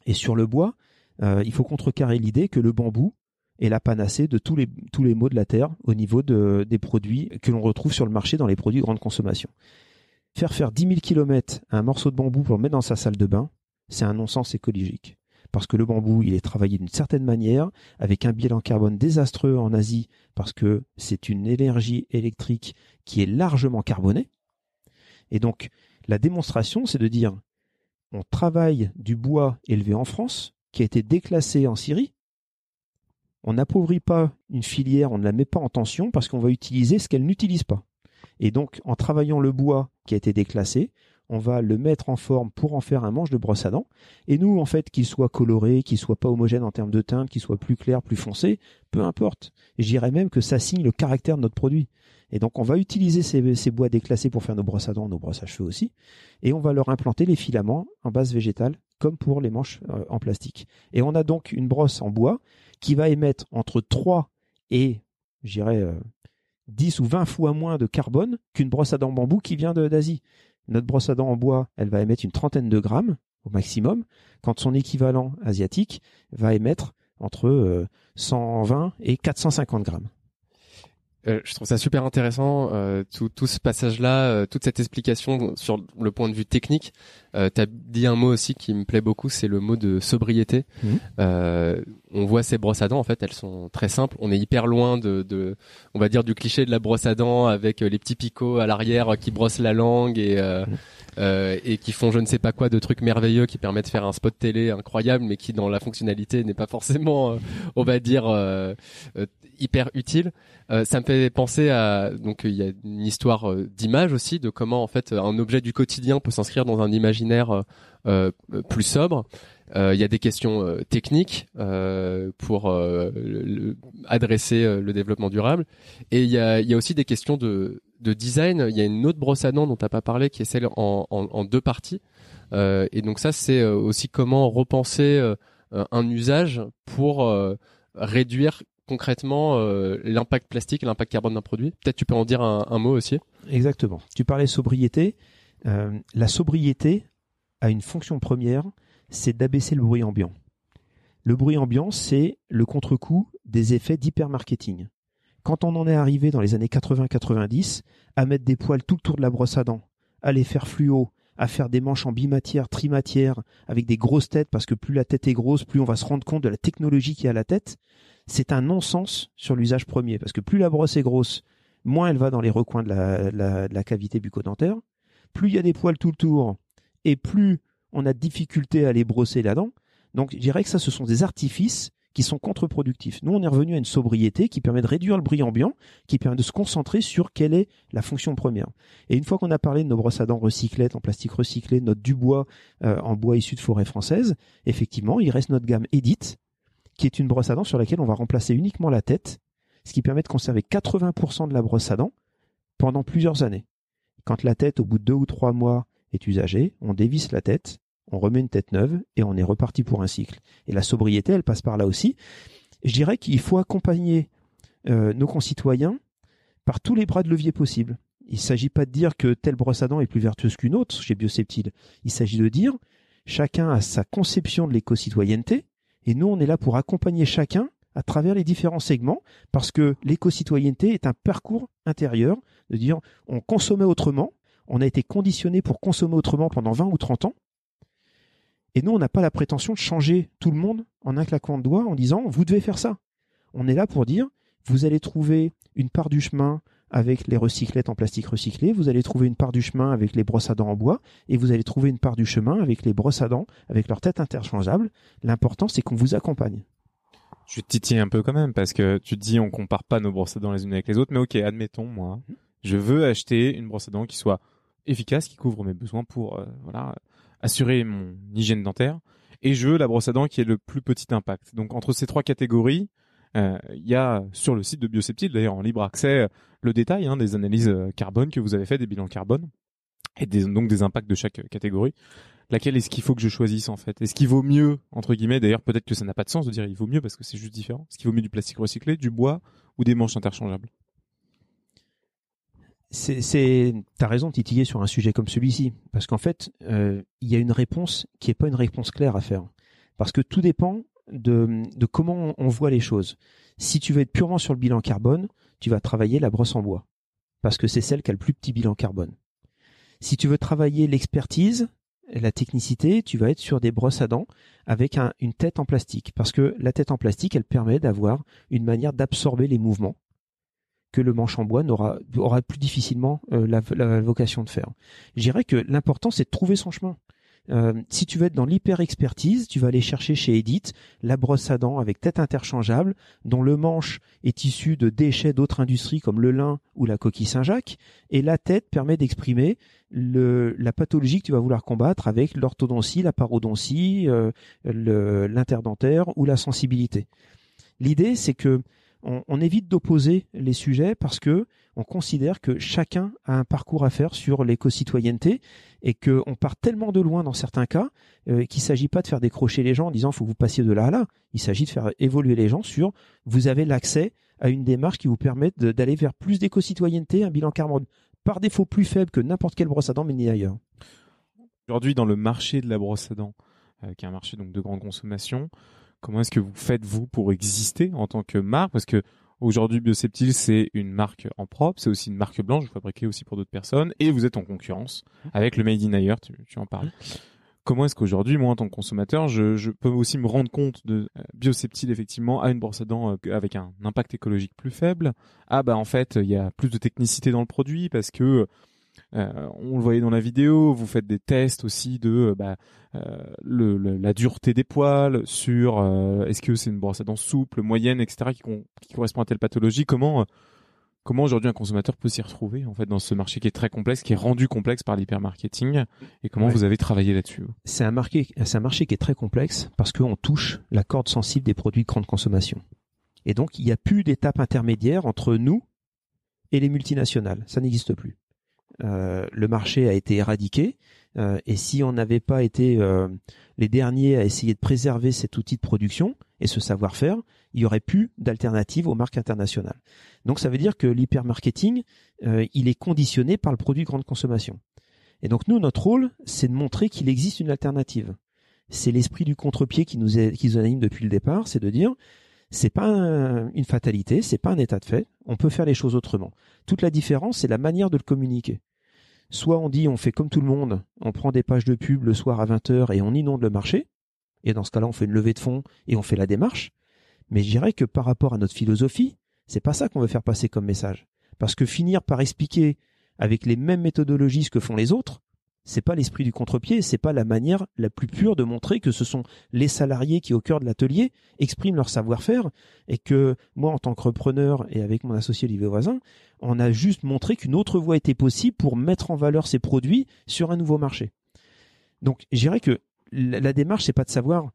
Et sur le bois, euh, il faut contrecarrer l'idée que le bambou est la panacée de tous les, maux de la terre au niveau de, des produits que l'on retrouve sur le marché dans les produits de grande consommation. Faire faire 10 000 km un morceau de bambou pour le mettre dans sa salle de bain, c'est un non-sens écologique parce que le bambou, il est travaillé d'une certaine manière, avec un bilan carbone désastreux en Asie, parce que c'est une énergie électrique qui est largement carbonée. Et donc, la démonstration, c'est de dire, on travaille du bois élevé en France, qui a été déclassé en Syrie. On n'appauvrit pas une filière, on ne la met pas en tension, parce qu'on va utiliser ce qu'elle n'utilise pas. Et donc, en travaillant le bois qui a été déclassé, on va le mettre en forme pour en faire un manche de brosse à dents. Et nous, en fait, qu'il soit coloré, qu'il soit pas homogène en termes de teinte, qu'il soit plus clair, plus foncé, peu importe. Je dirais même que ça signe le caractère de notre produit. Et donc, on va utiliser ces, bois déclassés pour faire nos brosses à dents, nos brosses à cheveux aussi. Et on va leur implanter les filaments en base végétale, comme pour les manches euh, en plastique. Et on a donc une brosse en bois qui va émettre entre 3 et, je dirais, 10 euh, ou 20 fois moins de carbone qu'une brosse à dents bambou qui vient d'Asie. Notre brosse à dents en bois, elle va émettre une trentaine de grammes au maximum, quand son équivalent asiatique va émettre entre 120 euh, et 450 grammes. Euh, je trouve ça super intéressant euh, tout, tout ce passage-là, euh, toute cette explication sur le point de vue technique. Euh, tu as dit un mot aussi qui me plaît beaucoup, c'est le mot de sobriété. Mmh. on voit ces brosses à dents, en fait, elles sont très simples. On est hyper loin de, de on va dire, du cliché de la brosse à dents avec les petits picots à l'arrière qui brossent la langue et mmh. Et qui font je ne sais pas quoi de trucs merveilleux qui permettent de faire un spot télé incroyable, mais qui dans la fonctionnalité n'est pas forcément, on va dire, hyper utile. Euh, ça me fait penser à donc il y a une histoire euh, d'image aussi de comment en fait un objet du quotidien peut s'inscrire dans un imaginaire euh, plus sobre. Il y a des questions techniques pour adresser le développement durable et il y a aussi des questions de, de design. Il y a une autre brosse à dents dont t'as pas parlé qui est celle en, deux parties. et donc ça c'est aussi comment repenser un usage pour réduire concrètement euh, l'impact plastique l'impact carbone d'un produit. Peut-être tu peux en dire un, mot aussi. Exactement. Tu parlais sobriété. Euh, la sobriété a une fonction première, c'est d'abaisser le bruit ambiant. Le bruit ambiant, c'est le contre-coup des effets d'hypermarketing. Quand on en est arrivé dans les années 80-90 à mettre des poils tout le tour de la brosse à dents, à les faire fluo, à faire des manches en bimatière, trimatière, avec des grosses têtes, parce que plus la tête est grosse, plus on va se rendre compte de la technologie qui est à la tête, c'est un non-sens sur l'usage premier, parce que plus la brosse est grosse, moins elle va dans les recoins de la, cavité bucco-dentaire, plus il y a des poils tout le tour, et plus on a de difficulté à les brosser la dent. Donc je dirais que ça, ce sont des artifices qui sont contre-productifs. Nous, on est revenu à une sobriété qui permet de réduire le bruit ambiant, qui permet de se concentrer sur quelle est la fonction première. Et une fois qu'on a parlé de nos brosses à dents recyclées, en plastique recyclé, notre Dubois euh, en bois issu de forêt française, effectivement, il reste notre gamme Edit, qui est une brosse à dents sur laquelle on va remplacer uniquement la tête, ce qui permet de conserver 80% de la brosse à dents pendant plusieurs années. Quand la tête, au bout de deux ou trois mois, est usagée, on dévisse la tête, on remet une tête neuve et on est reparti pour un cycle. Et la sobriété, elle passe par là aussi. Je dirais qu'il faut accompagner euh, nos concitoyens par tous les bras de levier possibles. Il ne s'agit pas de dire que telle brosse à dents est plus vertueuse qu'une autre chez Bioseptile. Il s'agit de dire chacun a sa conception de l'éco-citoyenneté et nous on est là pour accompagner chacun à travers les différents segments parce que l'éco-citoyenneté est un parcours intérieur de dire on consommait autrement, on a été conditionné pour consommer autrement pendant 20 ou 30 ans et nous on n'a pas la prétention de changer tout le monde en un claquement de doigts en disant vous devez faire ça. On est là pour dire vous allez trouver une part du chemin avec les recyclettes en plastique recyclé, vous allez trouver une part du chemin avec les brosses à dents en bois, et vous allez trouver une part du chemin avec les brosses à dents avec leur tête interchangeable. L'important, c'est qu'on vous accompagne. Je titille un peu quand même, parce que tu te dis, on compare pas nos brosses à dents les unes avec les autres, mais ok, admettons, moi, je veux acheter une brosse à dents qui soit efficace, qui couvre mes besoins pour, euh, voilà, assurer mon hygiène dentaire, et je veux la brosse à dents qui ait le plus petit impact. Donc, entre ces trois catégories, euh, il y a sur le site de Bioseptile, d'ailleurs en libre accès, le détail hein, des analyses euh, carbone que vous avez fait, des bilans carbone, et donc des impacts de chaque catégorie. Laquelle est-ce qu'il faut que je choisisse en fait? Est-ce qu'il vaut mieux, entre guillemets, d'ailleurs peut-être que ça n'a pas de sens de dire il vaut mieux parce que c'est juste différent, est-ce qu'il vaut mieux du plastique recyclé, du bois ou des manches interchangeables? C'est, t'as raison de titiller sur un sujet comme celui-ci, parce qu'en fait, euh, il y a une réponse qui est pas une réponse claire à faire, parce que tout dépend de, de comment on voit les choses. Si tu veux être purement sur le bilan carbone, tu vas travailler la brosse en bois, parce que c'est celle qui a le plus petit bilan carbone. Si tu veux travailler l'expertise, la technicité, tu vas être sur des brosses à dents avec une tête en plastique, parce que la tête en plastique, elle permet d'avoir une manière d'absorber les mouvements que le manche en bois n'aura aura plus difficilement euh, la, vocation de faire. Je dirais que l'important c'est de trouver son chemin. Euh, si tu veux être dans l'hyper-expertise, tu vas aller chercher chez Edith la brosse à dents avec tête interchangeable, dont le manche est issu de déchets d'autres industries comme le lin ou la coquille Saint-Jacques, et la tête permet d'exprimer la pathologie que tu vas vouloir combattre avec l'orthodontie, la parodontie, euh, l'interdentaire ou la sensibilité. L'idée, c'est que on, évite d'opposer les sujets parce que on considère que chacun a un parcours à faire sur l'éco-citoyenneté et qu'on part tellement de loin dans certains cas euh, qu'il s'agit pas de faire décrocher les gens en disant faut que vous passiez de là à là. Il s'agit de faire évoluer les gens sur vous avez l'accès à une démarche qui vous permet d'aller vers plus d'éco-citoyenneté, un bilan carbone par défaut plus faible que n'importe quelle brosse à dents mais ni ailleurs. Aujourd'hui dans le marché de la brosse à dents, euh, qui est un marché donc de grande consommation, Comment est-ce que vous faites vous pour exister en tant que marque? Parce que aujourd'hui Bioseptile c'est une marque en propre, c'est aussi une marque blanche, vous fabriquez aussi pour d'autres personnes, et vous êtes en concurrence avec le Made in ailleurs. Tu, en parles. Comment est-ce qu'aujourd'hui, moi en tant que consommateur, je, peux aussi me rendre compte de euh, Bioseptile effectivement à une brosse à dents euh, avec un impact écologique plus faible Ah bah en fait il y a plus de technicité dans le produit parce que euh, on le voyait dans la vidéo, vous faites des tests aussi de euh, bah, euh, le, la dureté des poils, sur est-ce que c'est une brosse à dents souple, moyenne, etc. qui, qui correspond à telle pathologie. Comment comment aujourd'hui un consommateur peut s'y retrouver en fait dans ce marché qui est très complexe, qui est rendu complexe par l'hypermarketing et comment vous avez travaillé là-dessus C'est un marché, c'est un marché qui est très complexe parce qu'on touche la corde sensible des produits de grande consommation. Et donc il n'y a plus d'étape intermédiaire entre nous et les multinationales, ça n'existe plus. Euh, le marché a été éradiqué. Euh, et si on n'avait pas été euh, les derniers à essayer de préserver cet outil de production et ce savoir-faire, il y aurait plus d'alternative aux marques internationales. Donc ça veut dire que l'hypermarketing, il est conditionné par le produit de grande consommation. Et donc nous, notre rôle, c'est de montrer qu'il existe une alternative. C'est l'esprit du contre-pied qui nous, est, qui nous anime depuis le départ, c'est de dire c'est pas une fatalité, c'est pas un état de fait. On peut faire les choses autrement. Toute la différence, c'est la manière de le communiquer. Soit on dit on fait comme tout le monde, on prend des pages de pub le soir à 20h et on inonde le marché. Et dans ce cas-là, on fait une levée de fonds et on fait la démarche. Mais je dirais que par rapport à notre philosophie, c'est pas ça qu'on veut faire passer comme message. Parce que finir par expliquer avec les mêmes méthodologies ce que font les autres, c'est pas l'esprit du contre-pied, c'est pas la manière la plus pure de montrer que ce sont les salariés qui au cœur de l'atelier expriment leur savoir-faire et que moi en tant que repreneur et avec mon associé Olivier Voisin, on a juste montré qu'une autre voie était possible pour mettre en valeur ces produits sur un nouveau marché. Donc, je dirais que la, démarche c'est pas de savoir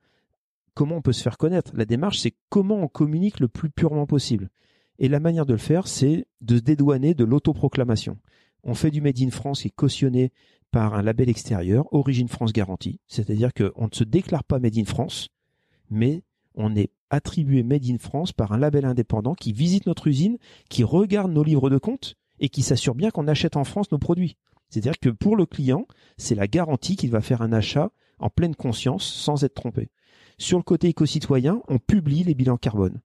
comment on peut se faire connaître. La démarche, c'est comment on communique le plus purement possible. Et la manière de le faire, c'est de se dédouaner de l'autoproclamation. On fait du Made in France qui est cautionné par un label extérieur, Origine France Garantie. C'est-à-dire qu'on ne se déclare pas Made in France, mais on est attribué Made in France par un label indépendant qui visite notre usine, qui regarde nos livres de compte et qui s'assure bien qu'on achète en France nos produits. C'est-à-dire que pour le client, c'est la garantie qu'il va faire un achat en pleine conscience sans être trompé. Sur le côté éco-citoyen, on publie les bilans carbone.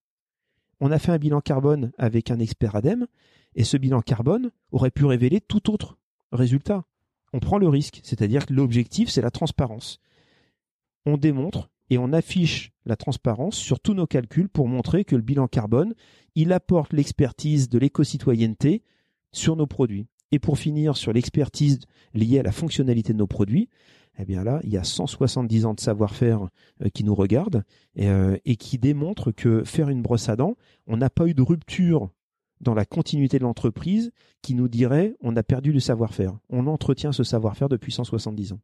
On a fait un bilan carbone avec un expert ADEME et ce bilan carbone aurait pu révéler tout autre résultat. On prend le risque, c'est-à-dire que l'objectif, c'est la transparence. On démontre et on affiche la transparence sur tous nos calculs pour montrer que le bilan carbone, il apporte l'expertise de l'éco-citoyenneté sur nos produits. Et pour finir sur l'expertise liée à la fonctionnalité de nos produits, eh bien là, il y a 170 ans de savoir-faire euh, qui nous regardent euh, et, qui démontrent que faire une brosse à dents, on n'a pas eu de rupture dans la continuité de l'entreprise qui nous dirait on a perdu le savoir-faire. On entretient ce savoir-faire depuis 170 ans.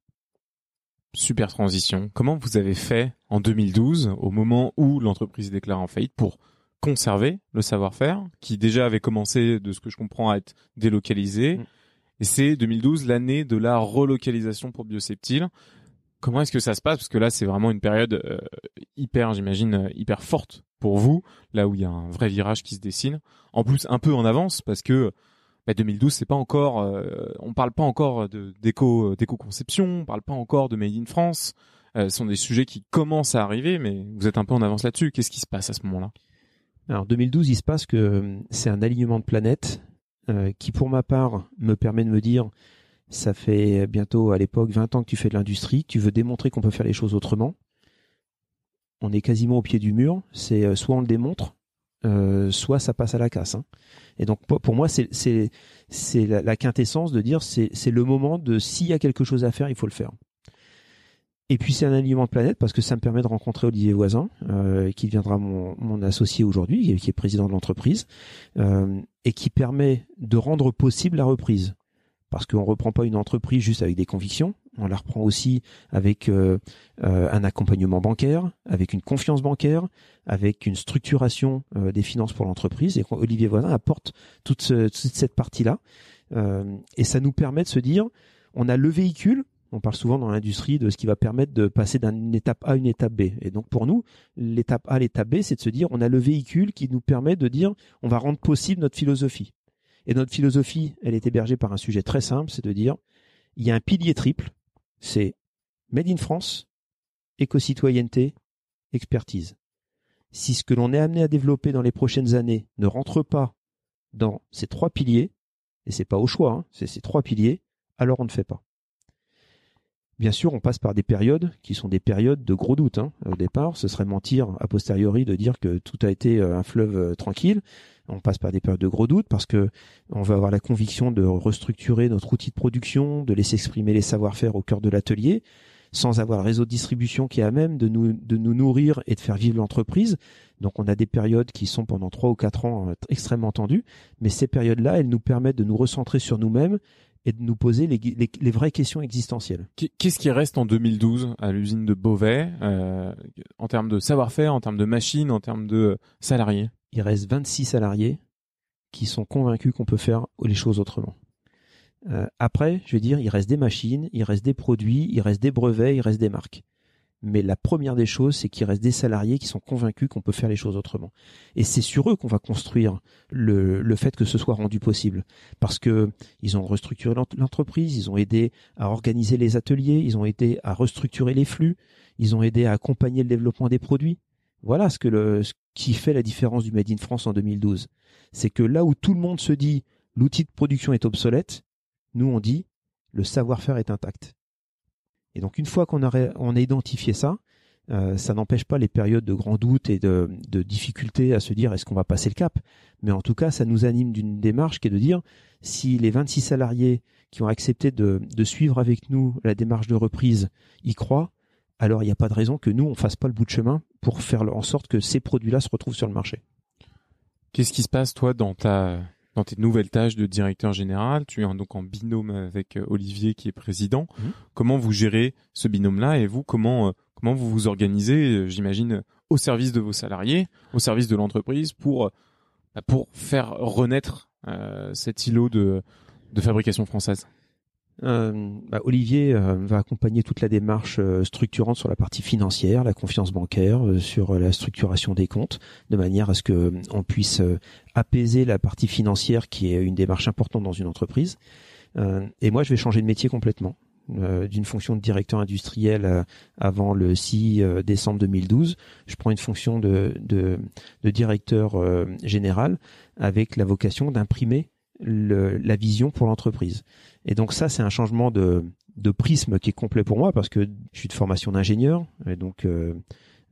Super transition. Comment vous avez fait en 2012, au moment où l'entreprise déclare en faillite, pour conserver le savoir-faire, qui déjà avait commencé, de ce que je comprends, à être délocalisé. Mm. Et c'est 2012 l'année de la relocalisation pour Bioseptile. Comment est-ce que ça se passe? Parce que là, c'est vraiment une période euh, hyper, j'imagine, euh, hyper forte pour vous, là où il y a un vrai virage qui se dessine. En plus, un peu en avance, parce que bah, 2012, c'est pas encore, euh, on parle pas encore d'éco d'éco-conception, on parle pas encore de Made in France. ce sont des sujets qui commencent à arriver, mais vous êtes un peu en avance là-dessus. Qu'est-ce qui se passe à ce moment-là? Alors 2012, il se passe que c'est un alignement de planètes euh, qui, pour ma part, me permet de me dire, ça fait bientôt à l'époque 20 ans que tu fais de l'industrie, tu veux démontrer qu'on peut faire les choses autrement. On est quasiment au pied du mur. C'est euh, soit on le démontre, soit ça passe à la casse. Hein. Et donc pour moi, c'est la, quintessence de dire c'est le moment de s'il y a quelque chose à faire, il faut le faire. Et puis c'est un alignement de planète parce que ça me permet de rencontrer Olivier Voisin, euh, qui deviendra mon, associé aujourd'hui, qui est président de l'entreprise, euh, et qui permet de rendre possible la reprise. Parce qu'on reprend pas une entreprise juste avec des convictions, on la reprend aussi avec euh, un accompagnement bancaire, avec une confiance bancaire, avec une structuration des finances pour l'entreprise. Et Olivier Voisin apporte toute, ce, toute cette partie-là, et ça nous permet de se dire, on a le véhicule on parle souvent dans l'industrie de ce qui va permettre de passer d'une étape A à une étape B. Et donc pour nous, l'étape A, l'étape B, c'est de se dire on a le véhicule qui nous permet de dire on va rendre possible notre philosophie. Et notre philosophie, elle est hébergée par un sujet très simple, c'est de dire il y a un pilier triple, c'est Made in France, éco-citoyenneté, expertise. Si ce que l'on est amené à développer dans les prochaines années ne rentre pas dans ces trois piliers, et c'est pas au choix, hein, c'est ces trois piliers, alors on ne fait pas. Bien sûr, on passe par des périodes qui sont des périodes de gros doutes. Hein. Au départ, ce serait mentir a posteriori de dire que tout a été euh, un fleuve euh, tranquille. On passe par des périodes de gros doutes parce que on va avoir la conviction de restructurer notre outil de production, de laisser exprimer les savoir-faire au cœur de l'atelier, sans avoir un réseau de distribution qui est à même de nous de nous nourrir et de faire vivre l'entreprise. Donc, on a des périodes qui sont pendant trois ou quatre ans euh, extrêmement tendues, mais ces périodes-là, elles nous permettent de nous recentrer sur nous-mêmes et de nous poser les, les, les vraies questions existentielles. Qu'est-ce qui reste en 2012 à l'usine de Beauvais euh, en termes de savoir-faire, en termes de machines, en termes de salariés? Il reste 26 salariés qui sont convaincus qu'on peut faire les choses autrement. Euh, après, je veux dire, il reste des machines, il reste des produits, il reste des brevets, il reste des marques mais la première des choses, c'est qu'il reste des salariés qui sont convaincus qu'on peut faire les choses autrement. Et c'est sur eux qu'on va construire le, fait que ce soit rendu possible. Parce que ils ont restructuré l'entreprise, ils ont aidé à organiser les ateliers, ils ont aidé à restructurer les flux, ils ont aidé à accompagner le développement des produits. Voilà ce que ce qui fait la différence du Made in France en 2012. C'est que là où tout le monde se dit l'outil de production est obsolète, nous on dit le savoir-faire est intact. Et donc une fois qu'on a, identifié ça, euh, ça n'empêche pas les périodes de grands doutes et de, de difficultés à se dire est-ce qu'on va passer le cap? Mais en tout cas, ça nous anime d'une démarche qui est de dire si les 26 salariés qui ont accepté de, suivre avec nous la démarche de reprise y croient, alors il n'y a pas de raison que nous, on fasse pas le bout de chemin pour faire en sorte que ces produits-là se retrouvent sur le marché. Qu'est-ce qui se passe, toi, dans ta dans tes nouvelles tâches de directeur général, tu es donc en binôme avec euh, Olivier qui est président. Mhm. Comment vous gérez ce binôme-là et vous comment euh, comment vous vous organisez, j'imagine, au service de vos salariés, au service de l'entreprise pour bah, pour faire renaître cet îlot de de fabrication française? Euh, bah, Olivier euh, va accompagner toute la démarche euh, structurante sur la partie financière, la confiance bancaire, sur la structuration des comptes, de manière à ce que on puisse apaiser la partie financière qui est une démarche importante dans une entreprise. et moi, je vais changer de métier complètement. d'une fonction de directeur industriel avant le 6 décembre 2012, je prends une fonction de, de, de directeur général avec la vocation d'imprimer la vision pour l'entreprise. Et donc ça, c'est un changement de, de prisme qui est complet pour moi parce que je suis de formation d'ingénieur et donc euh,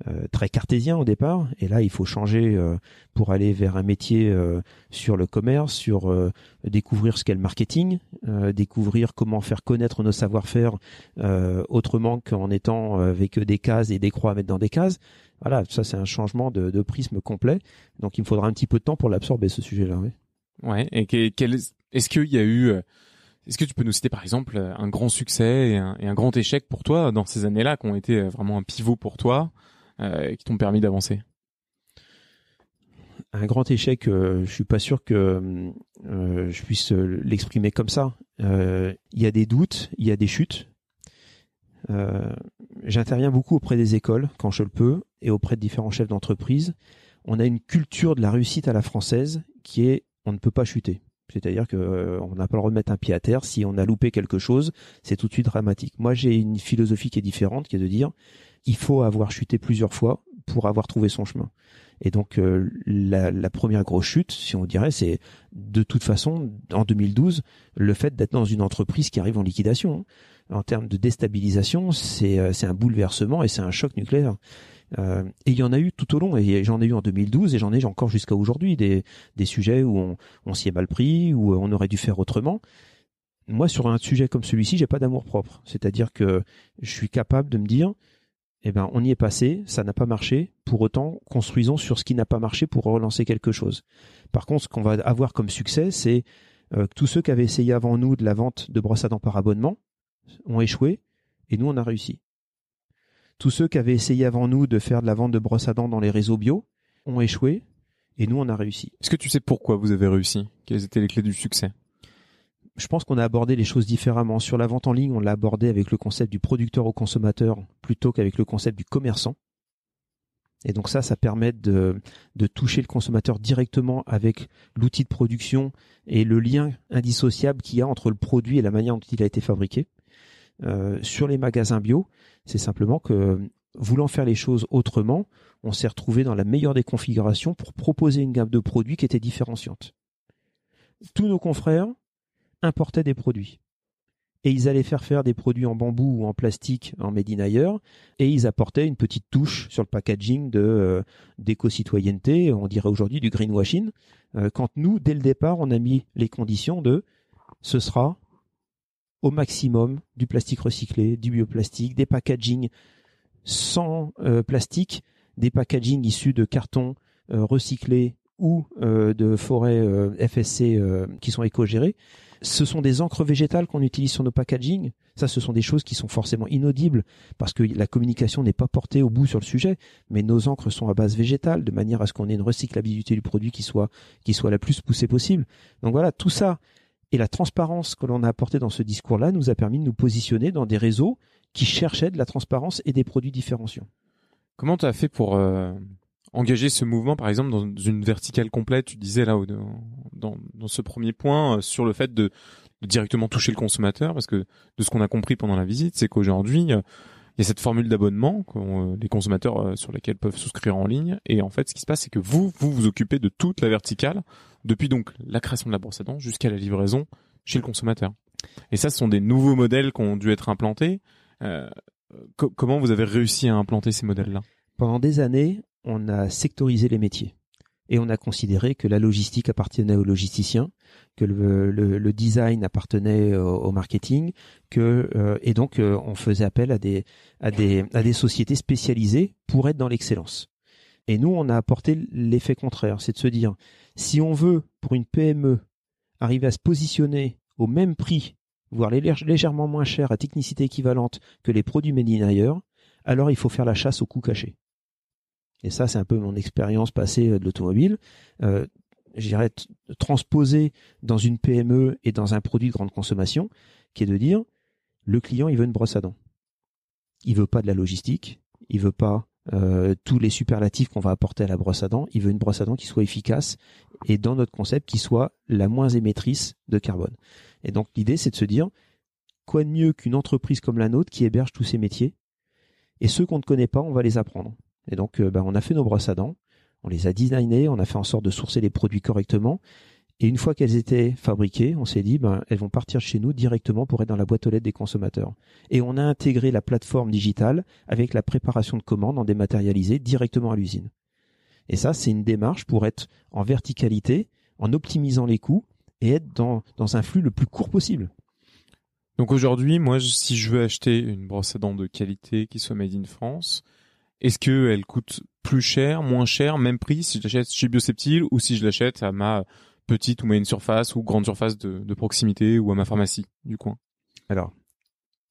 euh, très cartésien au départ. Et là, il faut changer euh, pour aller vers un métier sur le commerce, sur découvrir ce qu'est le marketing, découvrir comment faire connaître nos savoir-faire autrement qu'en étant avec des cases et des croix à mettre dans des cases. Voilà, ça c'est un changement de, de prisme complet. Donc il me faudra un petit peu de temps pour l'absorber ce sujet-là. Oui. Ouais. Et quel, est-ce qu'il y a eu, euh, est-ce que tu peux nous citer par exemple un grand succès et un, grand échec pour toi dans ces années-là qui ont été euh, vraiment un pivot pour toi euh, et qui t'ont permis d'avancer? Un grand échec, euh, je suis pas sûr que euh, je puisse l'exprimer comme ça. Il y a des doutes, il y a des chutes. J'interviens beaucoup auprès des écoles quand je le peux et auprès de différents chefs d'entreprise. On a une culture de la réussite à la française qui est on ne peut pas chuter. C'est-à-dire que euh, n'a pas le droit de mettre un pied à terre. Si on a loupé quelque chose, c'est tout de suite dramatique. Moi, j'ai une philosophie qui est différente, qui est de dire il faut avoir chuté plusieurs fois pour avoir trouvé son chemin. Et donc euh, la, la, première grosse chute, si on dirait, c'est de toute façon en 2012 le fait d'être dans une entreprise qui arrive en liquidation. En termes de déstabilisation, c'est euh, c'est un bouleversement et c'est un choc nucléaire. Euh, et il y en a eu tout au long, et j'en ai eu en 2012, et j'en ai encore jusqu'à aujourd'hui des, des sujets où on, s'y est mal pris, où on aurait dû faire autrement. Moi, sur un sujet comme celui-ci, j'ai pas d'amour propre. C'est-à-dire que je suis capable de me dire, eh ben, on y est passé, ça n'a pas marché. Pour autant, construisons sur ce qui n'a pas marché pour relancer quelque chose. Par contre, ce qu'on va avoir comme succès, c'est euh, que tous ceux qui avaient essayé avant nous de la vente de brosses à dents par abonnement ont échoué, et nous, on a réussi. Tous ceux qui avaient essayé avant nous de faire de la vente de brosses à dents dans les réseaux bio ont échoué et nous on a réussi. Est-ce que tu sais pourquoi vous avez réussi? Quelles étaient les clés du succès? Je pense qu'on a abordé les choses différemment. Sur la vente en ligne, on l'a abordé avec le concept du producteur au consommateur plutôt qu'avec le concept du commerçant. Et donc ça, ça permet de, de toucher le consommateur directement avec l'outil de production et le lien indissociable qu'il y a entre le produit et la manière dont il a été fabriqué. Euh, sur les magasins bio, c'est simplement que voulant faire les choses autrement, on s'est retrouvé dans la meilleure des configurations pour proposer une gamme de produits qui était différenciante. Tous nos confrères importaient des produits. Et ils allaient faire faire des produits en bambou ou en plastique en made in ailleurs, et ils apportaient une petite touche sur le packaging de euh, d'éco-citoyenneté, on dirait aujourd'hui du greenwashing, euh, quand nous, dès le départ, on a mis les conditions de ce sera au maximum du plastique recyclé, du bioplastique, des packaging sans euh, plastique, des packaging issus de cartons euh, recyclés ou euh, de forêts FSC qui sont éco-gérées. Ce sont des encres végétales qu'on utilise sur nos packaging. Ça, ce sont des choses qui sont forcément inaudibles parce que la communication n'est pas portée au bout sur le sujet. Mais nos encres sont à base végétale de manière à ce qu'on ait une recyclabilité du produit qui soit qui soit la plus poussée possible. Donc voilà, tout ça, et la transparence que l'on a apportée dans ce discours-là nous a permis de nous positionner dans des réseaux qui cherchaient de la transparence et des produits différenciants. Comment tu as fait pour euh, engager ce mouvement, par exemple, dans une verticale complète Tu disais là, dans, ce premier point, euh, sur le fait de, de, directement toucher le consommateur, parce que de ce qu'on a compris pendant la visite, c'est qu'aujourd'hui, euh, il y a cette formule d'abonnement que les consommateurs sur lesquels peuvent souscrire en ligne. Et en fait, ce qui se passe, c'est que vous, vous vous occupez de toute la verticale depuis donc la création de la brosse à dents jusqu'à la livraison chez le consommateur. Et ça, ce sont des nouveaux modèles qui ont dû être implantés. Euh, comment vous avez réussi à implanter ces modèles-là? Pendant des années, on a sectorisé les métiers. Et on a considéré que la logistique appartenait aux logisticiens, que le, design appartenait au, marketing, euh, et donc euh, on faisait appel à des sociétés spécialisées pour être dans l'excellence. Et nous, on a apporté l'effet contraire, c'est de se dire, si on veut, pour une PME, arriver à se positionner au même prix, voire légèrement moins cher à technicité équivalente que les produits made ailleurs, alors il faut faire la chasse au coût caché. Et ça, c'est un peu mon expérience passée de l'automobile. Euh, transposer dans une PME et dans un produit de grande consommation, qui est de dire le client il veut une brosse à dents. Il veut pas de la logistique, il veut pas euh, tous les superlatifs qu'on va apporter à la brosse à dents, il veut une brosse à dents qui soit efficace et dans notre concept qui soit la moins émettrice de carbone. Et donc l'idée c'est de se dire quoi de mieux qu'une entreprise comme la nôtre qui héberge tous ces métiers? Et ceux qu'on ne connaît pas, on va les apprendre. Et donc euh, ben, on a fait nos brosses à dents, on les a designés, on a fait en sorte de sourcer les produits correctement. Et une fois qu'elles étaient fabriquées, on s'est dit, ben, elles vont partir chez nous directement pour être dans la boîte aux lettres des consommateurs. Et on a intégré la plateforme digitale avec la préparation de commandes en dématérialisé directement à l'usine. Et ça, c'est une démarche pour être en verticalité, en optimisant les coûts et être dans, dans un flux le plus court possible. Donc aujourd'hui, moi, si je veux acheter une brosse à dents de qualité qui soit made in France, est-ce que elle coûte plus cher, moins cher, même prix si je l'achète chez Bioseptile ou si je l'achète à ma petite ou moyenne surface ou grande surface de, proximité ou à ma pharmacie du coin? Alors,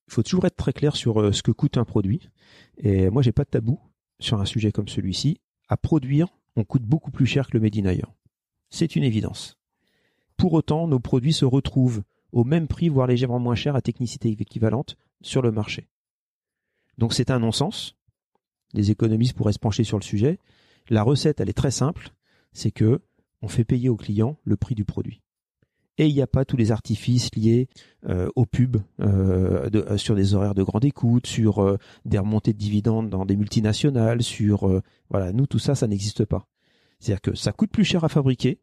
il faut toujours être très clair sur euh, ce que coûte un produit. Et moi, j'ai pas de tabou sur un sujet comme celui-ci. À produire, on coûte beaucoup plus cher que le made. C'est une évidence. Pour autant, nos produits se retrouvent au même prix, voire légèrement moins cher à technicité équivalente sur le marché. Donc c'est un non-sens les économistes pourraient se pencher sur le sujet. La recette, elle est très simple, c'est que on fait payer au client le prix du produit. Et il n'y a pas tous les artifices liés euh, aux pubs euh, euh, sur des horaires de grande écoute, sur des remontées de dividendes dans des multinationales, sur voilà, nous tout ça, ça n'existe pas. C'est-à-dire que ça coûte plus cher à fabriquer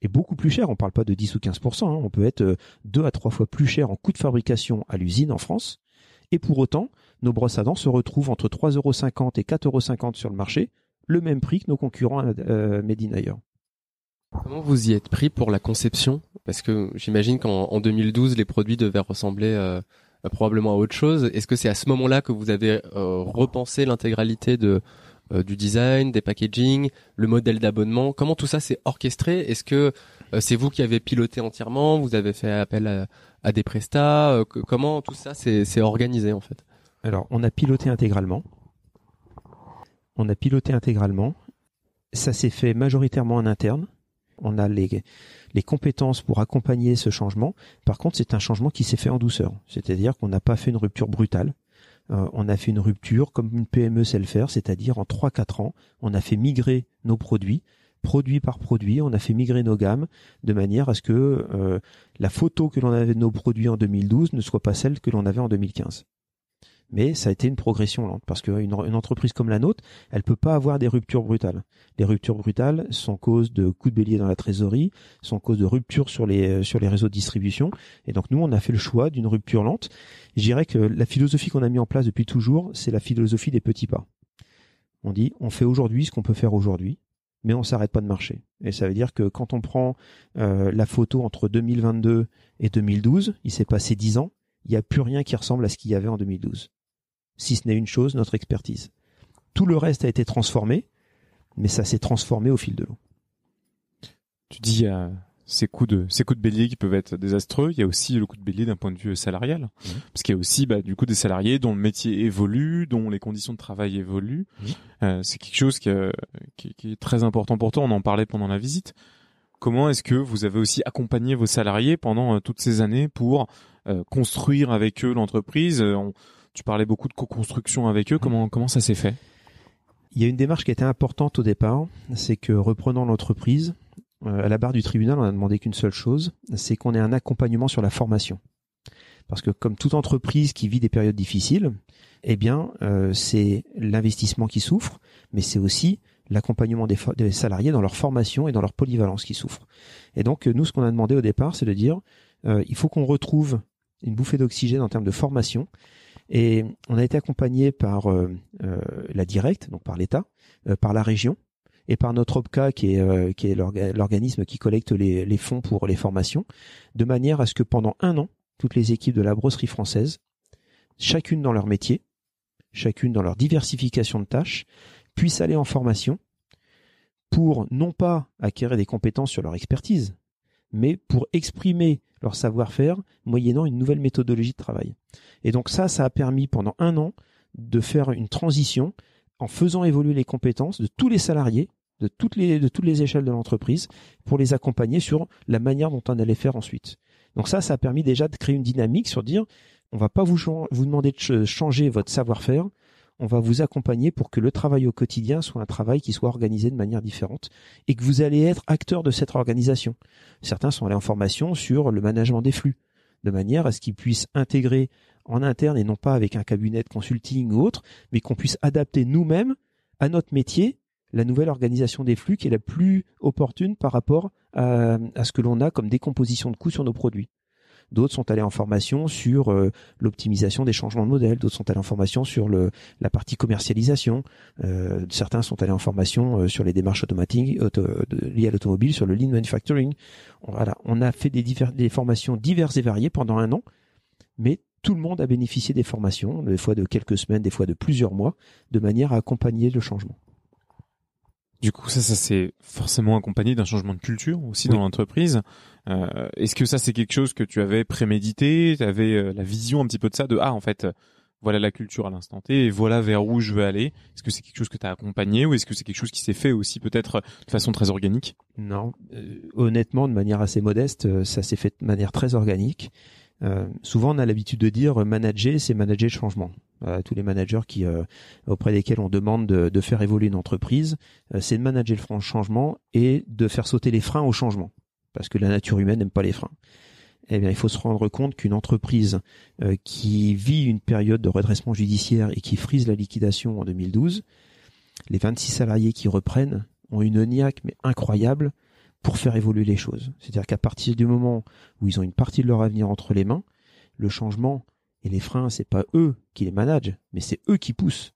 et beaucoup plus cher. On parle pas de 10 ou 15% hein, on peut être deux à trois fois plus cher en coût de fabrication à l'usine en France. Et pour autant, nos brosses à dents se retrouvent entre 3,50€ et 4,50€ sur le marché, le même prix que nos concurrents euh, made in. Comment vous y êtes pris pour la conception? Parce que j'imagine qu'en 2012, les produits devaient ressembler euh, probablement à autre chose. Est-ce que c'est à ce moment-là que vous avez euh, repensé l'intégralité euh, du design, des packaging, le modèle d'abonnement? Comment tout ça s'est orchestré? Est-ce que c'est vous qui avez piloté entièrement? Vous avez fait appel à, à des prestats? Comment tout ça s'est organisé en fait? Alors, on a piloté intégralement. On a piloté intégralement. Ça s'est fait majoritairement en interne. On a les, les compétences pour accompagner ce changement. Par contre, c'est un changement qui s'est fait en douceur. C'est-à-dire qu'on n'a pas fait une rupture brutale. Euh, on a fait une rupture comme une PME sait le faire, c'est-à-dire en 3-4 ans, on a fait migrer nos produits produit par produit, on a fait migrer nos gammes de manière à ce que euh, la photo que l'on avait de nos produits en 2012 ne soit pas celle que l'on avait en 2015 mais ça a été une progression lente parce qu'une une entreprise comme la nôtre, elle peut pas avoir des ruptures brutales. Les ruptures brutales sont cause de coups de bélier dans la trésorerie, sont cause de ruptures sur les sur les réseaux de distribution. Et donc nous, on a fait le choix d'une rupture lente. Je dirais que la philosophie qu'on a mis en place depuis toujours, c'est la philosophie des petits pas. On dit, on fait aujourd'hui ce qu'on peut faire aujourd'hui, mais on s'arrête pas de marcher. Et ça veut dire que quand on prend euh, la photo entre 2022 et 2012, il s'est passé 10 ans, il n'y a plus rien qui ressemble à ce qu'il y avait en 2012 si ce n'est une chose, notre expertise. Tout le reste a été transformé, mais ça s'est transformé au fil de l'eau. Tu dis euh, ces coups de ces coups de bélier qui peuvent être désastreux. Il y a aussi le coup de bélier d'un point de vue salarial, mmh. parce qu'il y a aussi bah, du coup des salariés dont le métier évolue, dont les conditions de travail évoluent. Mmh. Euh, c'est quelque chose euh, qui, qui, est très important pour toi. On en parlait pendant la visite. Comment est-ce que vous avez aussi accompagné vos salariés pendant toutes ces années pour construire avec eux l'entreprise? Tu parlais beaucoup de co-construction avec eux. Comment comment ça s'est fait? Il y a une démarche qui était importante au départ, c'est que reprenant l'entreprise, euh, à la barre du tribunal, on a demandé qu'une seule chose, c'est qu'on ait un accompagnement sur la formation. Parce que comme toute entreprise qui vit des périodes difficiles, eh bien, euh, c'est l'investissement qui souffre, mais c'est aussi l'accompagnement des, des, salariés dans leur formation et dans leur polyvalence qui souffre. Et donc, nous, ce qu'on a demandé au départ, c'est de dire, euh, il faut qu'on retrouve une bouffée d'oxygène en termes de formation et on a été accompagné par euh, euh, la directe, donc par l'État, euh, par la région et par notre OPCA qui est, l'organisme qui collecte les, les fonds pour les formations, de manière à ce que pendant un an, toutes les équipes de la brosserie française, chacune dans leur métier, chacune dans leur diversification de tâches, puissent aller en formation pour non pas acquérir des compétences sur leur expertise, mais pour exprimer leur savoir-faire moyennant une nouvelle méthodologie de travail. Et donc ça, ça a permis pendant un an de faire une transition en faisant évoluer les compétences de tous les salariés de toutes les échelles de l'entreprise pour les accompagner sur la manière dont on allait faire ensuite. Donc ça, ça a permis déjà de créer une dynamique sur dire on va pas vous demander de changer votre savoir-faire, on va vous accompagner pour que le travail au quotidien soit un travail qui soit organisé de manière différente et que vous allez être acteur de cette organisation. Certains sont allés en formation sur le management des flux de manière à ce qu'ils puissent intégrer en interne et non pas avec un cabinet de consulting ou autre, mais qu'on puisse adapter nous-mêmes à notre métier la nouvelle organisation des flux qui est la plus opportune par rapport à, ce que l'on a comme décomposition de coûts sur nos produits. D'autres sont allés en formation sur euh, l'optimisation des changements de modèle. D'autres sont allés en formation sur le, la partie commercialisation. Euh, certains sont allés en formation euh, sur les démarches automatiques liées à l'automobile, sur le lean manufacturing. Voilà, on a fait des, des formations diverses et variées pendant un an, mais tout le monde a bénéficié des formations, des fois de quelques semaines, des fois de plusieurs mois, de manière à accompagner le changement. Du coup, ça, ça c'est forcément accompagné d'un changement de culture aussi dans l'entreprise. Euh, Est-ce que ça, c'est quelque chose que tu avais prémédité? Tu avais euh, la vision un petit peu de ça, de ah, en fait, voilà la culture à l'instant T, et voilà vers où je veux aller. Est-ce que c'est quelque chose que tu as accompagné ou est-ce que c'est quelque chose qui s'est fait aussi peut-être de façon très organique? Non, euh, honnêtement, de manière assez modeste, euh, ça s'est fait de manière très organique. Euh, souvent, on a l'habitude de dire manager, c'est manager le changement. Euh, tous les managers qui euh, auprès desquels on demande de, faire évoluer une entreprise, c'est de manager le changement et de faire sauter les freins au changement, parce que la nature humaine n'aime pas les freins. Eh bien, il faut se rendre compte qu'une entreprise qui vit une période de redressement judiciaire et qui frise la liquidation en 2012, les 26 salariés qui reprennent ont une niaque mais incroyable pour faire évoluer les choses. C'est-à-dire qu'à partir du moment où ils ont une partie de leur avenir entre les mains, le changement et les freins, c'est pas eux qui les managent, mais c'est eux qui poussent.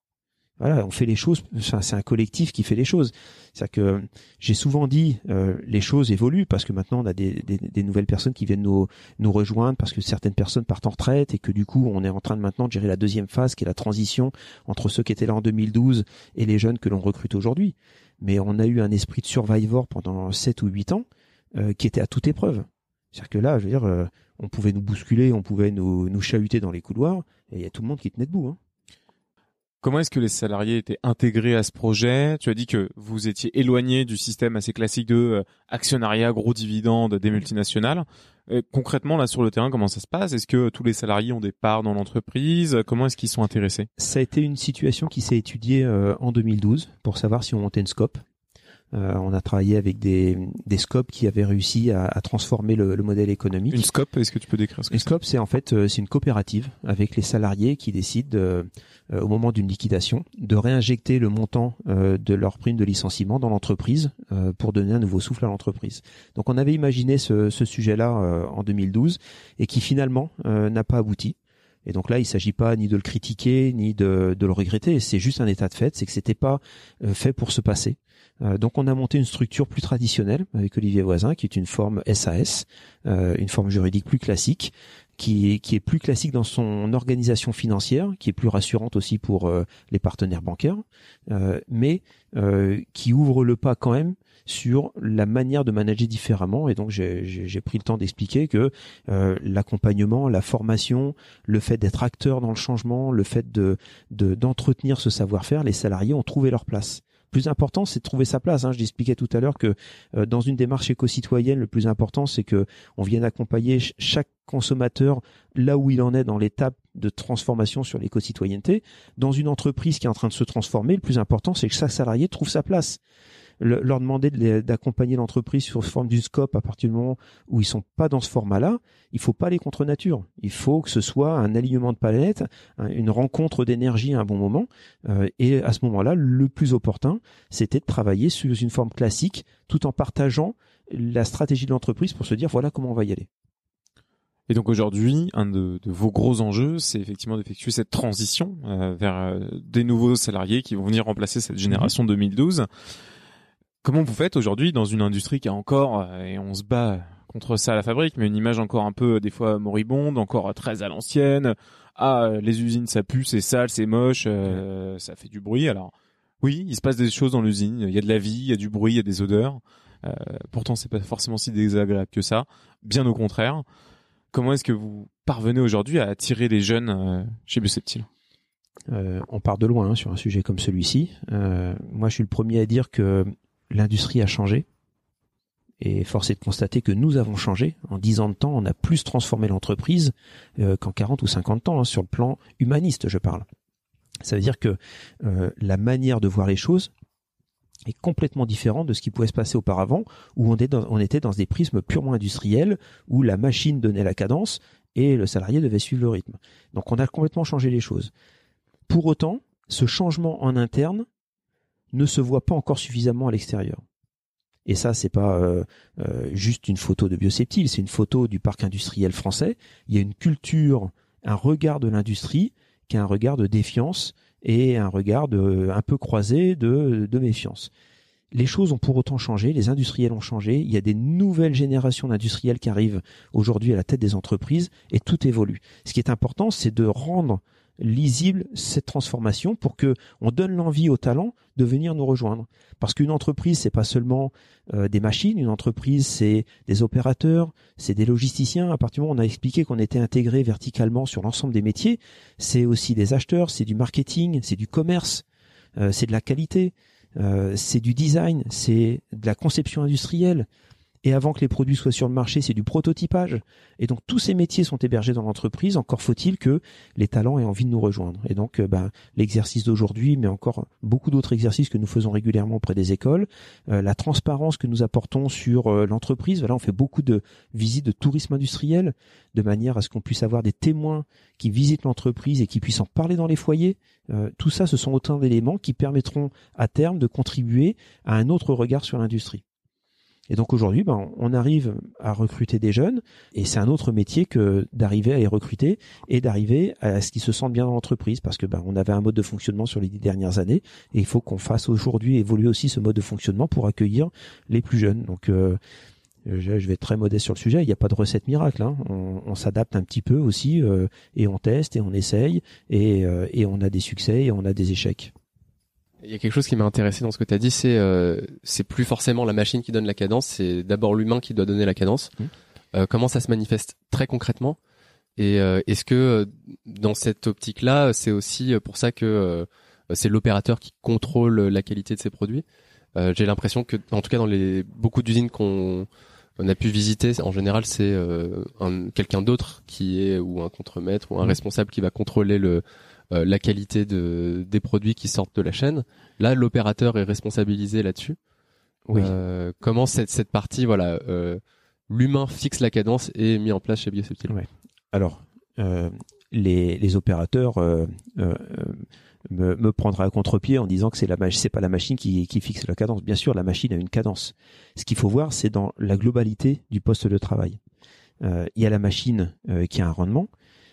Voilà, on fait les choses. c'est un collectif qui fait les choses. C'est-à-dire que j'ai souvent dit euh, les choses évoluent parce que maintenant on a des, des, nouvelles personnes qui viennent nous nous rejoindre parce que certaines personnes partent en retraite et que du coup on est en train de maintenant de gérer la deuxième phase qui est la transition entre ceux qui étaient là en 2012 et les jeunes que l'on recrute aujourd'hui mais on a eu un esprit de survivor pendant 7 ou 8 ans euh, qui était à toute épreuve. C'est-à-dire que là, je veux dire, euh, on pouvait nous bousculer, on pouvait nous, nous chahuter dans les couloirs, et il y a tout le monde qui tenait debout. Hein. Comment est-ce que les salariés étaient intégrés à ce projet? Tu as dit que vous étiez éloigné du système assez classique de euh, actionnariat gros dividendes des multinationales. Concrètement, là sur le terrain, comment ça se passe? Est-ce que tous les salariés ont des parts dans l'entreprise? Comment est-ce qu'ils sont intéressés? Ça a été une situation qui s'est étudiée euh, en 2012 pour savoir si on montait une scope. Euh, on a travaillé avec des, des scopes qui avaient réussi à, à transformer le, le, modèle économique. Une scope, est-ce que tu peux décrire ce que Une scope, c'est en fait euh, c'est une coopérative avec les salariés qui décident euh, au moment d'une liquidation de réinjecter le montant de leur prime de licenciement dans l'entreprise pour donner un nouveau souffle à l'entreprise. Donc on avait imaginé ce, ce sujet-là en 2012 et qui finalement n'a pas abouti. Et donc là, il s'agit pas ni de le critiquer ni de, de le regretter. C'est juste un état de fait, c'est que c'était pas fait pour se passer. Euh, donc on a monté une structure plus traditionnelle avec Olivier Voisin, qui est une forme SAS, euh, une forme juridique plus classique, qui est, qui est plus classique dans son organisation financière, qui est plus rassurante aussi pour euh, les partenaires bancaires, mais qui ouvre le pas quand même sur la manière de manager différemment. Et donc j'ai pris le temps d'expliquer que l'accompagnement, la formation, le fait d'être acteur dans le changement, le fait de d'entretenir ce savoir-faire, les salariés ont trouvé leur place plus important, c'est de trouver sa place. Hein. Je l'expliquais tout à l'heure que euh, dans une démarche éco-citoyenne, le plus important, c'est que on vienne accompagner chaque consommateur là où il en est dans l'étape de transformation sur l'éco-citoyenneté. Dans une entreprise qui est en train de se transformer, le plus important, c'est que chaque salarié trouve sa place leur demander d'accompagner l'entreprise sur forme d'une scope à partir du moment où ils sont pas dans ce format-là, il faut pas aller contre nature. Il faut que ce soit un alignement de palette, une rencontre d'énergie à un bon moment. Euh, et à ce moment-là, le plus opportun, c'était de travailler sous une forme classique, tout en partageant la stratégie de l'entreprise pour se dire voilà comment on va y aller. Et donc aujourd'hui, un de, vos gros enjeux, c'est effectivement d'effectuer cette transition euh, vers euh, des nouveaux salariés qui vont venir remplacer cette génération 2012. Comment vous faites aujourd'hui dans une industrie qui a encore, euh, et on se bat contre ça à la fabrique, mais une image encore un peu des fois moribonde, encore très à l'ancienne. Ah, les usines ça pue, c'est sale, c'est moche, euh, ça fait du bruit. Alors oui, il se passe des choses dans l'usine, il y a de la vie, il y a du bruit, il y a des odeurs. Euh, pourtant, c'est pas forcément si désagréable que ça. Bien au contraire. Comment est-ce que vous parvenez aujourd'hui à attirer les jeunes chez Buceptil Euh, on part de loin hein, sur un sujet comme celui-ci. Euh, moi, je suis le premier à dire que l'industrie a changé. Et force est de constater que nous avons changé. En 10 ans de temps, on a plus transformé l'entreprise euh, qu'en 40 ou 50 ans, hein, sur le plan humaniste, je parle. Ça veut dire que la manière de voir les choses est complètement différente de ce qui pouvait se passer auparavant, où on était dans des prismes purement industriels, où la machine donnait la cadence et le salarié devait suivre le rythme. Donc on a complètement changé les choses. Pour autant, ce changement en interne ne se voit pas encore suffisamment à l'extérieur. Et ça, c'est pas euh, euh, juste une photo de bioseptile, c'est une photo du parc industriel français. Il y a une culture, un regard de l'industrie qui a un regard de défiance et un regard un peu croisé de méfiance. Les choses ont pour autant changé, les industriels ont changé, il y a des nouvelles générations d'industriels qui arrivent aujourd'hui à la tête des entreprises et tout évolue. Ce qui est important, c'est de rendre lisible cette transformation pour que on donne l'envie aux talents de venir nous rejoindre. Parce qu'une entreprise, c'est pas seulement euh, des machines, une entreprise, c'est des opérateurs, c'est des logisticiens. À partir du moment où on a expliqué qu'on était intégré verticalement sur l'ensemble des métiers, c'est aussi des acheteurs, c'est du marketing, c'est du commerce, euh, c'est de la qualité, euh, c'est du design, c'est de la conception industrielle, et avant que les produits soient sur le marché, c'est du prototypage. Et donc tous ces métiers sont hébergés dans l'entreprise. Encore faut-il que les talents aient envie de nous rejoindre. Et donc euh, ben, l'exercice d'aujourd'hui, mais encore beaucoup d'autres exercices que nous faisons régulièrement auprès des écoles, euh, la transparence que nous apportons sur euh, l'entreprise. Voilà, on fait beaucoup de visites de tourisme industriel, de manière à ce qu'on puisse avoir des témoins qui visitent l'entreprise et qui puissent en parler dans les foyers. tout ça, ce sont autant d'éléments qui permettront à terme de contribuer à un autre regard sur l'industrie. Et donc aujourd'hui, ben, on arrive à recruter des jeunes, et c'est un autre métier que d'arriver à les recruter et d'arriver à ce qu'ils se sentent bien dans l'entreprise, parce que ben, on avait un mode de fonctionnement sur les dix dernières années, et il faut qu'on fasse aujourd'hui évoluer aussi ce mode de fonctionnement pour accueillir les plus jeunes. Donc euh, je, vais être très modeste sur le sujet. Il n'y a pas de recette miracle. Hein. On, s'adapte un petit peu aussi, euh, et on teste et on essaye, et, euh, et on a des succès et on a des échecs. Il y a quelque chose qui m'a intéressé dans ce que tu as dit, c'est euh, c'est plus forcément la machine qui donne la cadence, c'est d'abord l'humain qui doit donner la cadence. Mmh. Euh, comment ça se manifeste très concrètement Et euh, est-ce que euh, dans cette optique-là, c'est aussi pour ça que c'est l'opérateur qui contrôle la qualité de ses produits? J'ai l'impression que, en tout cas dans les beaucoup d'usines qu'on on a pu visiter, en général, c'est quelqu'un d'autre qui est ou un contremaître ou un mmh. responsable qui va contrôler le euh, la qualité de, des produits qui sortent de la chaîne. Là, l'opérateur est responsabilisé là-dessus. Oui. Euh, comment cette, cette partie, voilà, euh, l'humain fixe la cadence et mis en place chez Biosubtil ouais. Alors, les, les, opérateurs me, me prendraient à contre-pied en disant que c'est la c'est pas la machine qui, qui fixe la cadence. Bien sûr, la machine a une cadence. Ce qu'il faut voir, c'est dans la globalité du poste de travail. Il y a la machine qui a un rendement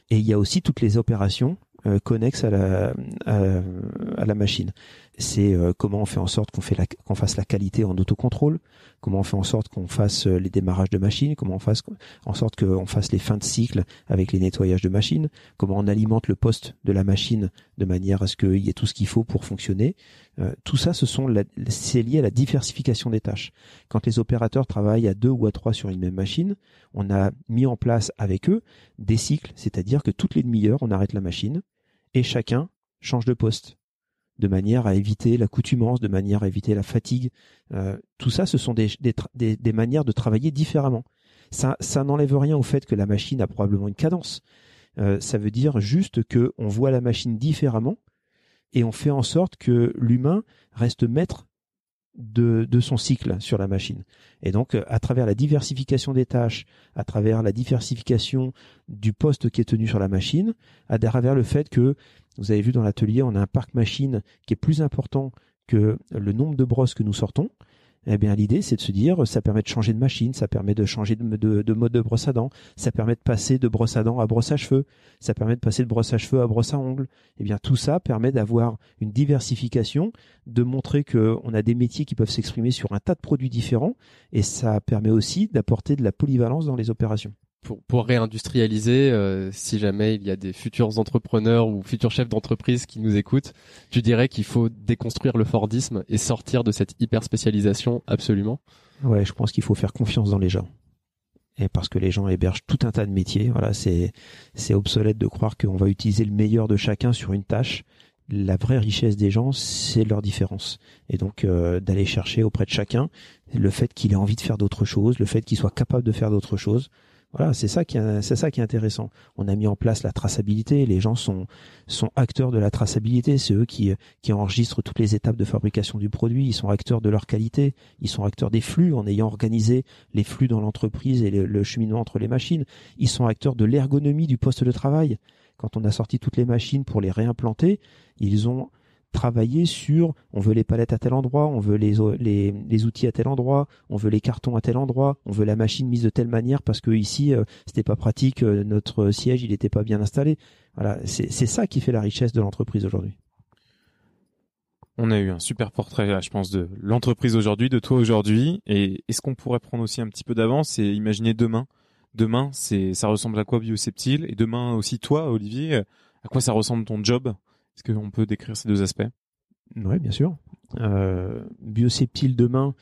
et il y a aussi toutes les opérations euh, connexe à la à, la machine. C'est euh, comment on fait en sorte qu'on fait qu'on fasse la qualité en autocontrôle, comment on fait en sorte qu'on fasse euh, les démarrages de machines, comment on fasse en sorte qu'on fasse les fins de cycle avec les nettoyages de machines, comment on alimente le poste de la machine de manière à ce qu'il y ait tout ce qu'il faut pour fonctionner. tout ça, ce sont c'est lié à la diversification des tâches. Quand les opérateurs travaillent à deux ou à trois sur une même machine, on a mis en place avec eux des cycles, c'est-à-dire que toutes les demi-heures, on arrête la machine, et chacun change de poste de manière à éviter l'accoutumance, de manière à éviter la fatigue. Euh, tout ça, ce sont des, manières de travailler différemment. Ça, ça n'enlève rien au fait que la machine a probablement une cadence. Euh, ça veut dire juste que on voit la machine différemment et on fait en sorte que l'humain reste maître de, son cycle sur la machine. Et donc, à travers la diversification des tâches, à travers la diversification du poste qui est tenu sur la machine, à travers le fait que, vous avez vu dans l'atelier, on a un parc machine qui est plus important que le nombre de brosses que nous sortons, eh bien, l'idée, c'est de se dire, ça permet de changer de machine, ça permet de changer de, de, mode de brosse à dents, ça permet de passer de brosse à dents à brosse à cheveux, ça permet de passer de brosse à cheveux à brosse à ongles. Eh bien, tout ça permet d'avoir une diversification, de montrer qu'on a des métiers qui peuvent s'exprimer sur un tas de produits différents, et ça permet aussi d'apporter de la polyvalence dans les opérations pour, pour réindustrialiser, euh, si jamais il y a des futurs entrepreneurs ou futurs chefs d'entreprise qui nous écoutent, tu dirais qu'il faut déconstruire le Fordisme et sortir de cette hyper spécialisation absolument? Ouais, je pense qu'il faut faire confiance dans les gens. et parce que les gens hébergent tout un tas de métiers. Voilà, c'est c'est obsolète de croire qu'on va utiliser le meilleur de chacun sur une tâche. La vraie richesse des gens, c'est leur différence. Et donc euh, d'aller chercher auprès de chacun le fait qu'il ait envie de faire d'autres choses, le fait qu'il soit capable de faire d'autres choses. Voilà, c'est ça qui est, c'est ça qui est intéressant. On a mis en place la traçabilité. Les gens sont sont acteurs de la traçabilité. C'est eux qui qui enregistrent toutes les étapes de fabrication du produit. Ils sont acteurs de leur qualité. Ils sont acteurs des flux en ayant organisé les flux dans l'entreprise et le, le cheminement entre les machines. Ils sont acteurs de l'ergonomie du poste de travail. Quand on a sorti toutes les machines pour les réimplanter, ils ont travailler sur on veut les palettes à tel endroit, on veut les, les, les, outils à tel endroit, on veut les cartons à tel endroit, on veut la machine mise de telle manière parce que ici euh, c'était pas pratique, euh, notre siège il n'était pas bien installé. Voilà, c'est ça qui fait la richesse de l'entreprise aujourd'hui. On a eu un super portrait, là, je pense, de l'entreprise aujourd'hui, de toi aujourd'hui. Et est-ce qu'on pourrait prendre aussi un petit peu d'avance et imaginer demain? Demain, c'est ça ressemble à quoi Bioseptile Et demain aussi toi, Olivier, à quoi ça ressemble ton job? Est-ce qu'on peut décrire ces deux aspects? Oui, bien sûr. Euh, demain,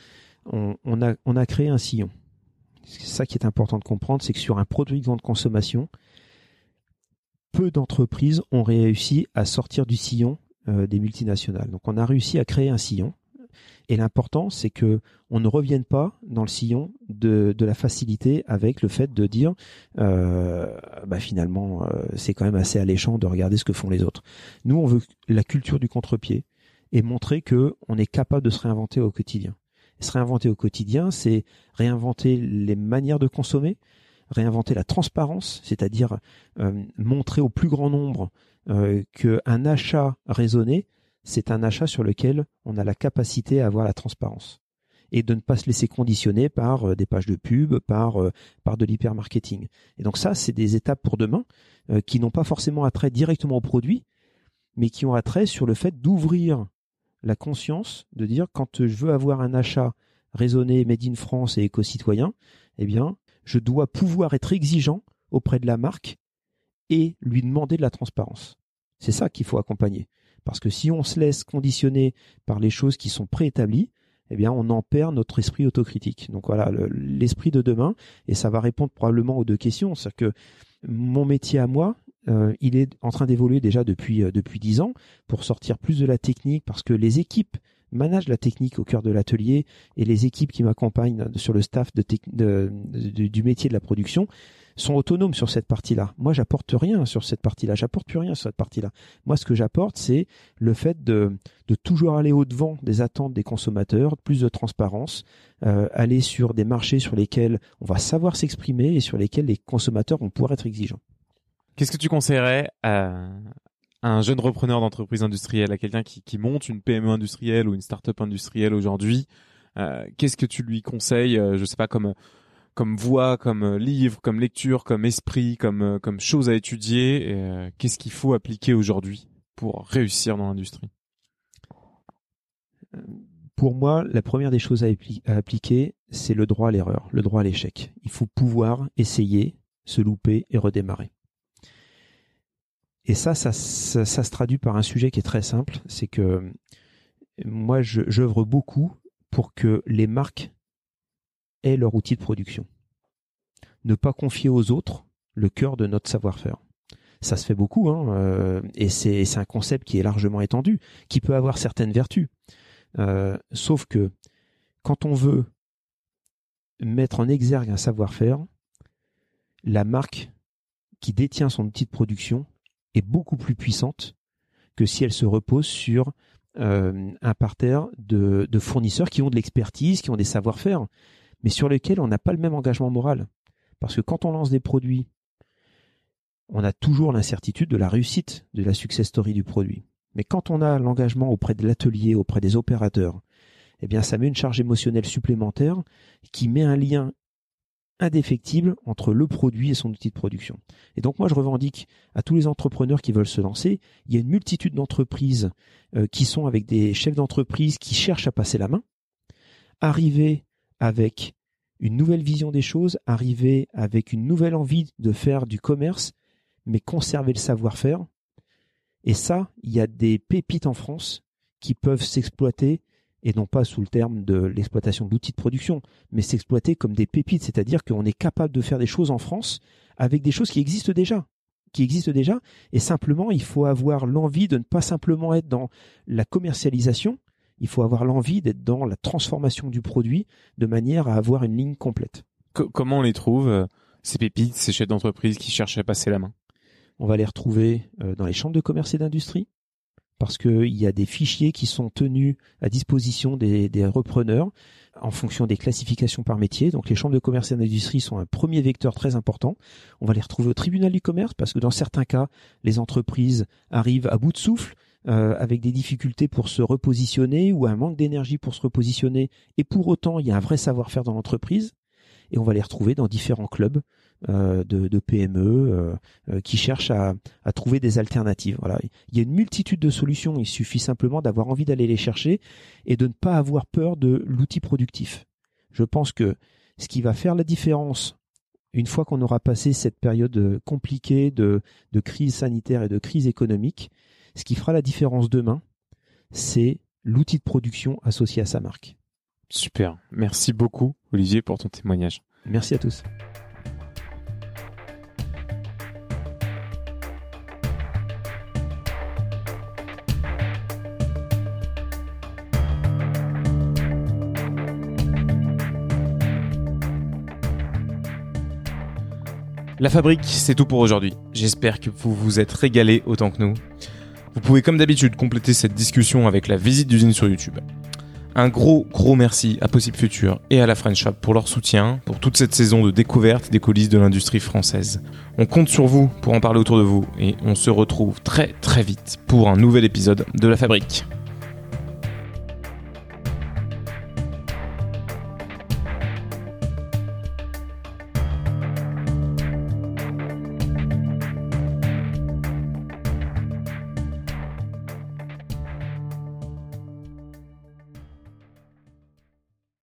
on, on, a, on a créé un sillon. C'est ça qui est important de comprendre, c'est que sur un produit de grande consommation, peu d'entreprises ont réussi à sortir du sillon euh, des multinationales. Donc on a réussi à créer un sillon et l'important, c'est que on ne revienne pas dans le sillon de, la facilité avec le fait de dire, euh, bah finalement, euh, c'est quand même assez alléchant de regarder ce que font les autres. Nous, on veut la culture du contre-pied et montrer que on est capable de se réinventer au quotidien. se réinventer au quotidien, c'est réinventer les manières de consommer, réinventer la transparence, c'est-à-dire euh, montrer au plus grand nombre qu'un achat raisonné, c'est un achat sur lequel on a la capacité à avoir la transparence et de ne pas se laisser conditionner par euh, des pages de pub, par euh, par de l'hypermarketing. Et donc ça, c'est des étapes pour demain euh, qui n'ont pas forcément attrait directement au produit, mais qui ont attrait sur le fait d'ouvrir la conscience, de dire quand je veux avoir un achat raisonné, made in France et éco-citoyen, eh bien, je dois pouvoir être exigeant auprès de la marque et lui demander de la transparence. C'est ça qu'il faut accompagner. Parce que si on se laisse conditionner par les choses qui sont préétablies, eh bien, on en perd notre esprit autocritique. Donc voilà, l'esprit de demain, et ça va répondre probablement aux deux questions. C'est-à-dire que mon métier à moi, euh, il est en train d'évoluer déjà depuis euh, depuis dix ans pour sortir plus de la technique, parce que les équipes managent la technique au cœur de l'atelier et les équipes qui m'accompagnent sur le staff du métier de la production sont autonomes sur cette partie-là. Moi, j'apporte rien sur cette partie-là. J'apporte plus rien sur cette partie-là. Moi, ce que j'apporte, c'est le fait de, de toujours aller au devant des attentes des consommateurs, plus de transparence, euh, aller sur des marchés sur lesquels on va savoir s'exprimer et sur lesquels les consommateurs vont pouvoir être exigeants. Qu'est-ce que tu conseillerais à, un jeune repreneur d'entreprise industrielle, à quelqu'un qui, qui monte une PME industrielle ou une start-up industrielle aujourd'hui euh, Qu'est-ce que tu lui conseilles euh, Je sais pas comme comme voix, comme euh, livre, comme lecture, comme esprit, comme euh, comme chose à étudier. Euh, Qu'est-ce qu'il faut appliquer aujourd'hui pour réussir dans l'industrie? Pour moi, la première des choses à, appliquer, c'est le droit à l'erreur, le droit à l'échec. Il faut pouvoir essayer, se louper et redémarrer. Et ça, ça, ça, ça, se traduit par un sujet qui est très simple, c'est que moi, j'œuvre beaucoup pour que les marques est leur outil de production. Ne pas confier aux autres le cœur de notre savoir-faire. Ça se fait beaucoup, hein, euh, et c'est un concept qui est largement étendu, qui peut avoir certaines vertus. Euh, sauf que quand on veut mettre en exergue un savoir-faire, la marque qui détient son outil de production est beaucoup plus puissante que si elle se repose sur euh, un parterre de, de, fournisseurs qui ont de l'expertise, qui ont des savoir-faire mais sur lesquels on n'a pas le même engagement moral. Parce que quand on lance des produits, on a toujours l'incertitude de la réussite de la success story du produit. Mais quand on a l'engagement auprès de l'atelier, auprès des opérateurs, eh bien, ça met une charge émotionnelle supplémentaire qui met un lien indéfectible entre le produit et son outil de production. Et donc moi je revendique à tous les entrepreneurs qui veulent se lancer, il y a une multitude d'entreprises euh, qui sont avec des chefs d'entreprise qui cherchent à passer la main, arriver avec une nouvelle vision des choses, arriver avec une nouvelle envie de faire du commerce, mais conserver le savoir-faire. Et ça, il y a des pépites en France qui peuvent s'exploiter et non pas sous le terme de l'exploitation de l'outil de production, mais s'exploiter comme des pépites, c'est-à-dire qu'on est capable de faire des choses en France avec des choses qui existent déjà qui existent déjà et simplement il faut avoir l'envie de ne pas simplement être dans la commercialisation, il faut avoir l'envie d'être dans la transformation du produit de manière à avoir une ligne complète. comment on les trouve euh, ces pépites, ces chefs d'entreprise qui cherchent à passer la main? On va les retrouver euh, dans les chambres de commerce et d'industrie, parce qu'il y a des fichiers qui sont tenus à disposition des, des, repreneurs en fonction des classifications par métier. Donc les chambres de commerce et d'industrie sont un premier vecteur très important. On va les retrouver au tribunal du commerce parce que dans certains cas, les entreprises arrivent à bout de souffle. Euh, avec des difficultés pour se repositionner ou un manque d'énergie pour se repositionner et pour autant il y a un vrai savoir-faire dans l'entreprise et on va les retrouver dans différents clubs euh, de, de, PME euh, euh, qui cherchent à, à, trouver des alternatives. Voilà, il y a une multitude de solutions. Il suffit simplement d'avoir envie d'aller les chercher et de ne pas avoir peur de l'outil productif. Je pense que ce qui va faire la différence une fois qu'on aura passé cette période compliquée de, de crise sanitaire et de crise économique, ce qui fera la différence demain, c'est l'outil de production associé à sa marque. Super. Merci beaucoup, Olivier, pour ton témoignage. Merci à tous. La fabrique, c'est tout pour aujourd'hui. J'espère que vous vous êtes régalés autant que nous. Vous pouvez comme d'habitude compléter cette discussion avec la visite d'usine sur YouTube. Un gros gros merci à Possible Future et à la French Shop pour leur soutien, pour toute cette saison de découverte des coulisses de l'industrie française. On compte sur vous pour en parler autour de vous et on se retrouve très très vite pour un nouvel épisode de La Fabrique.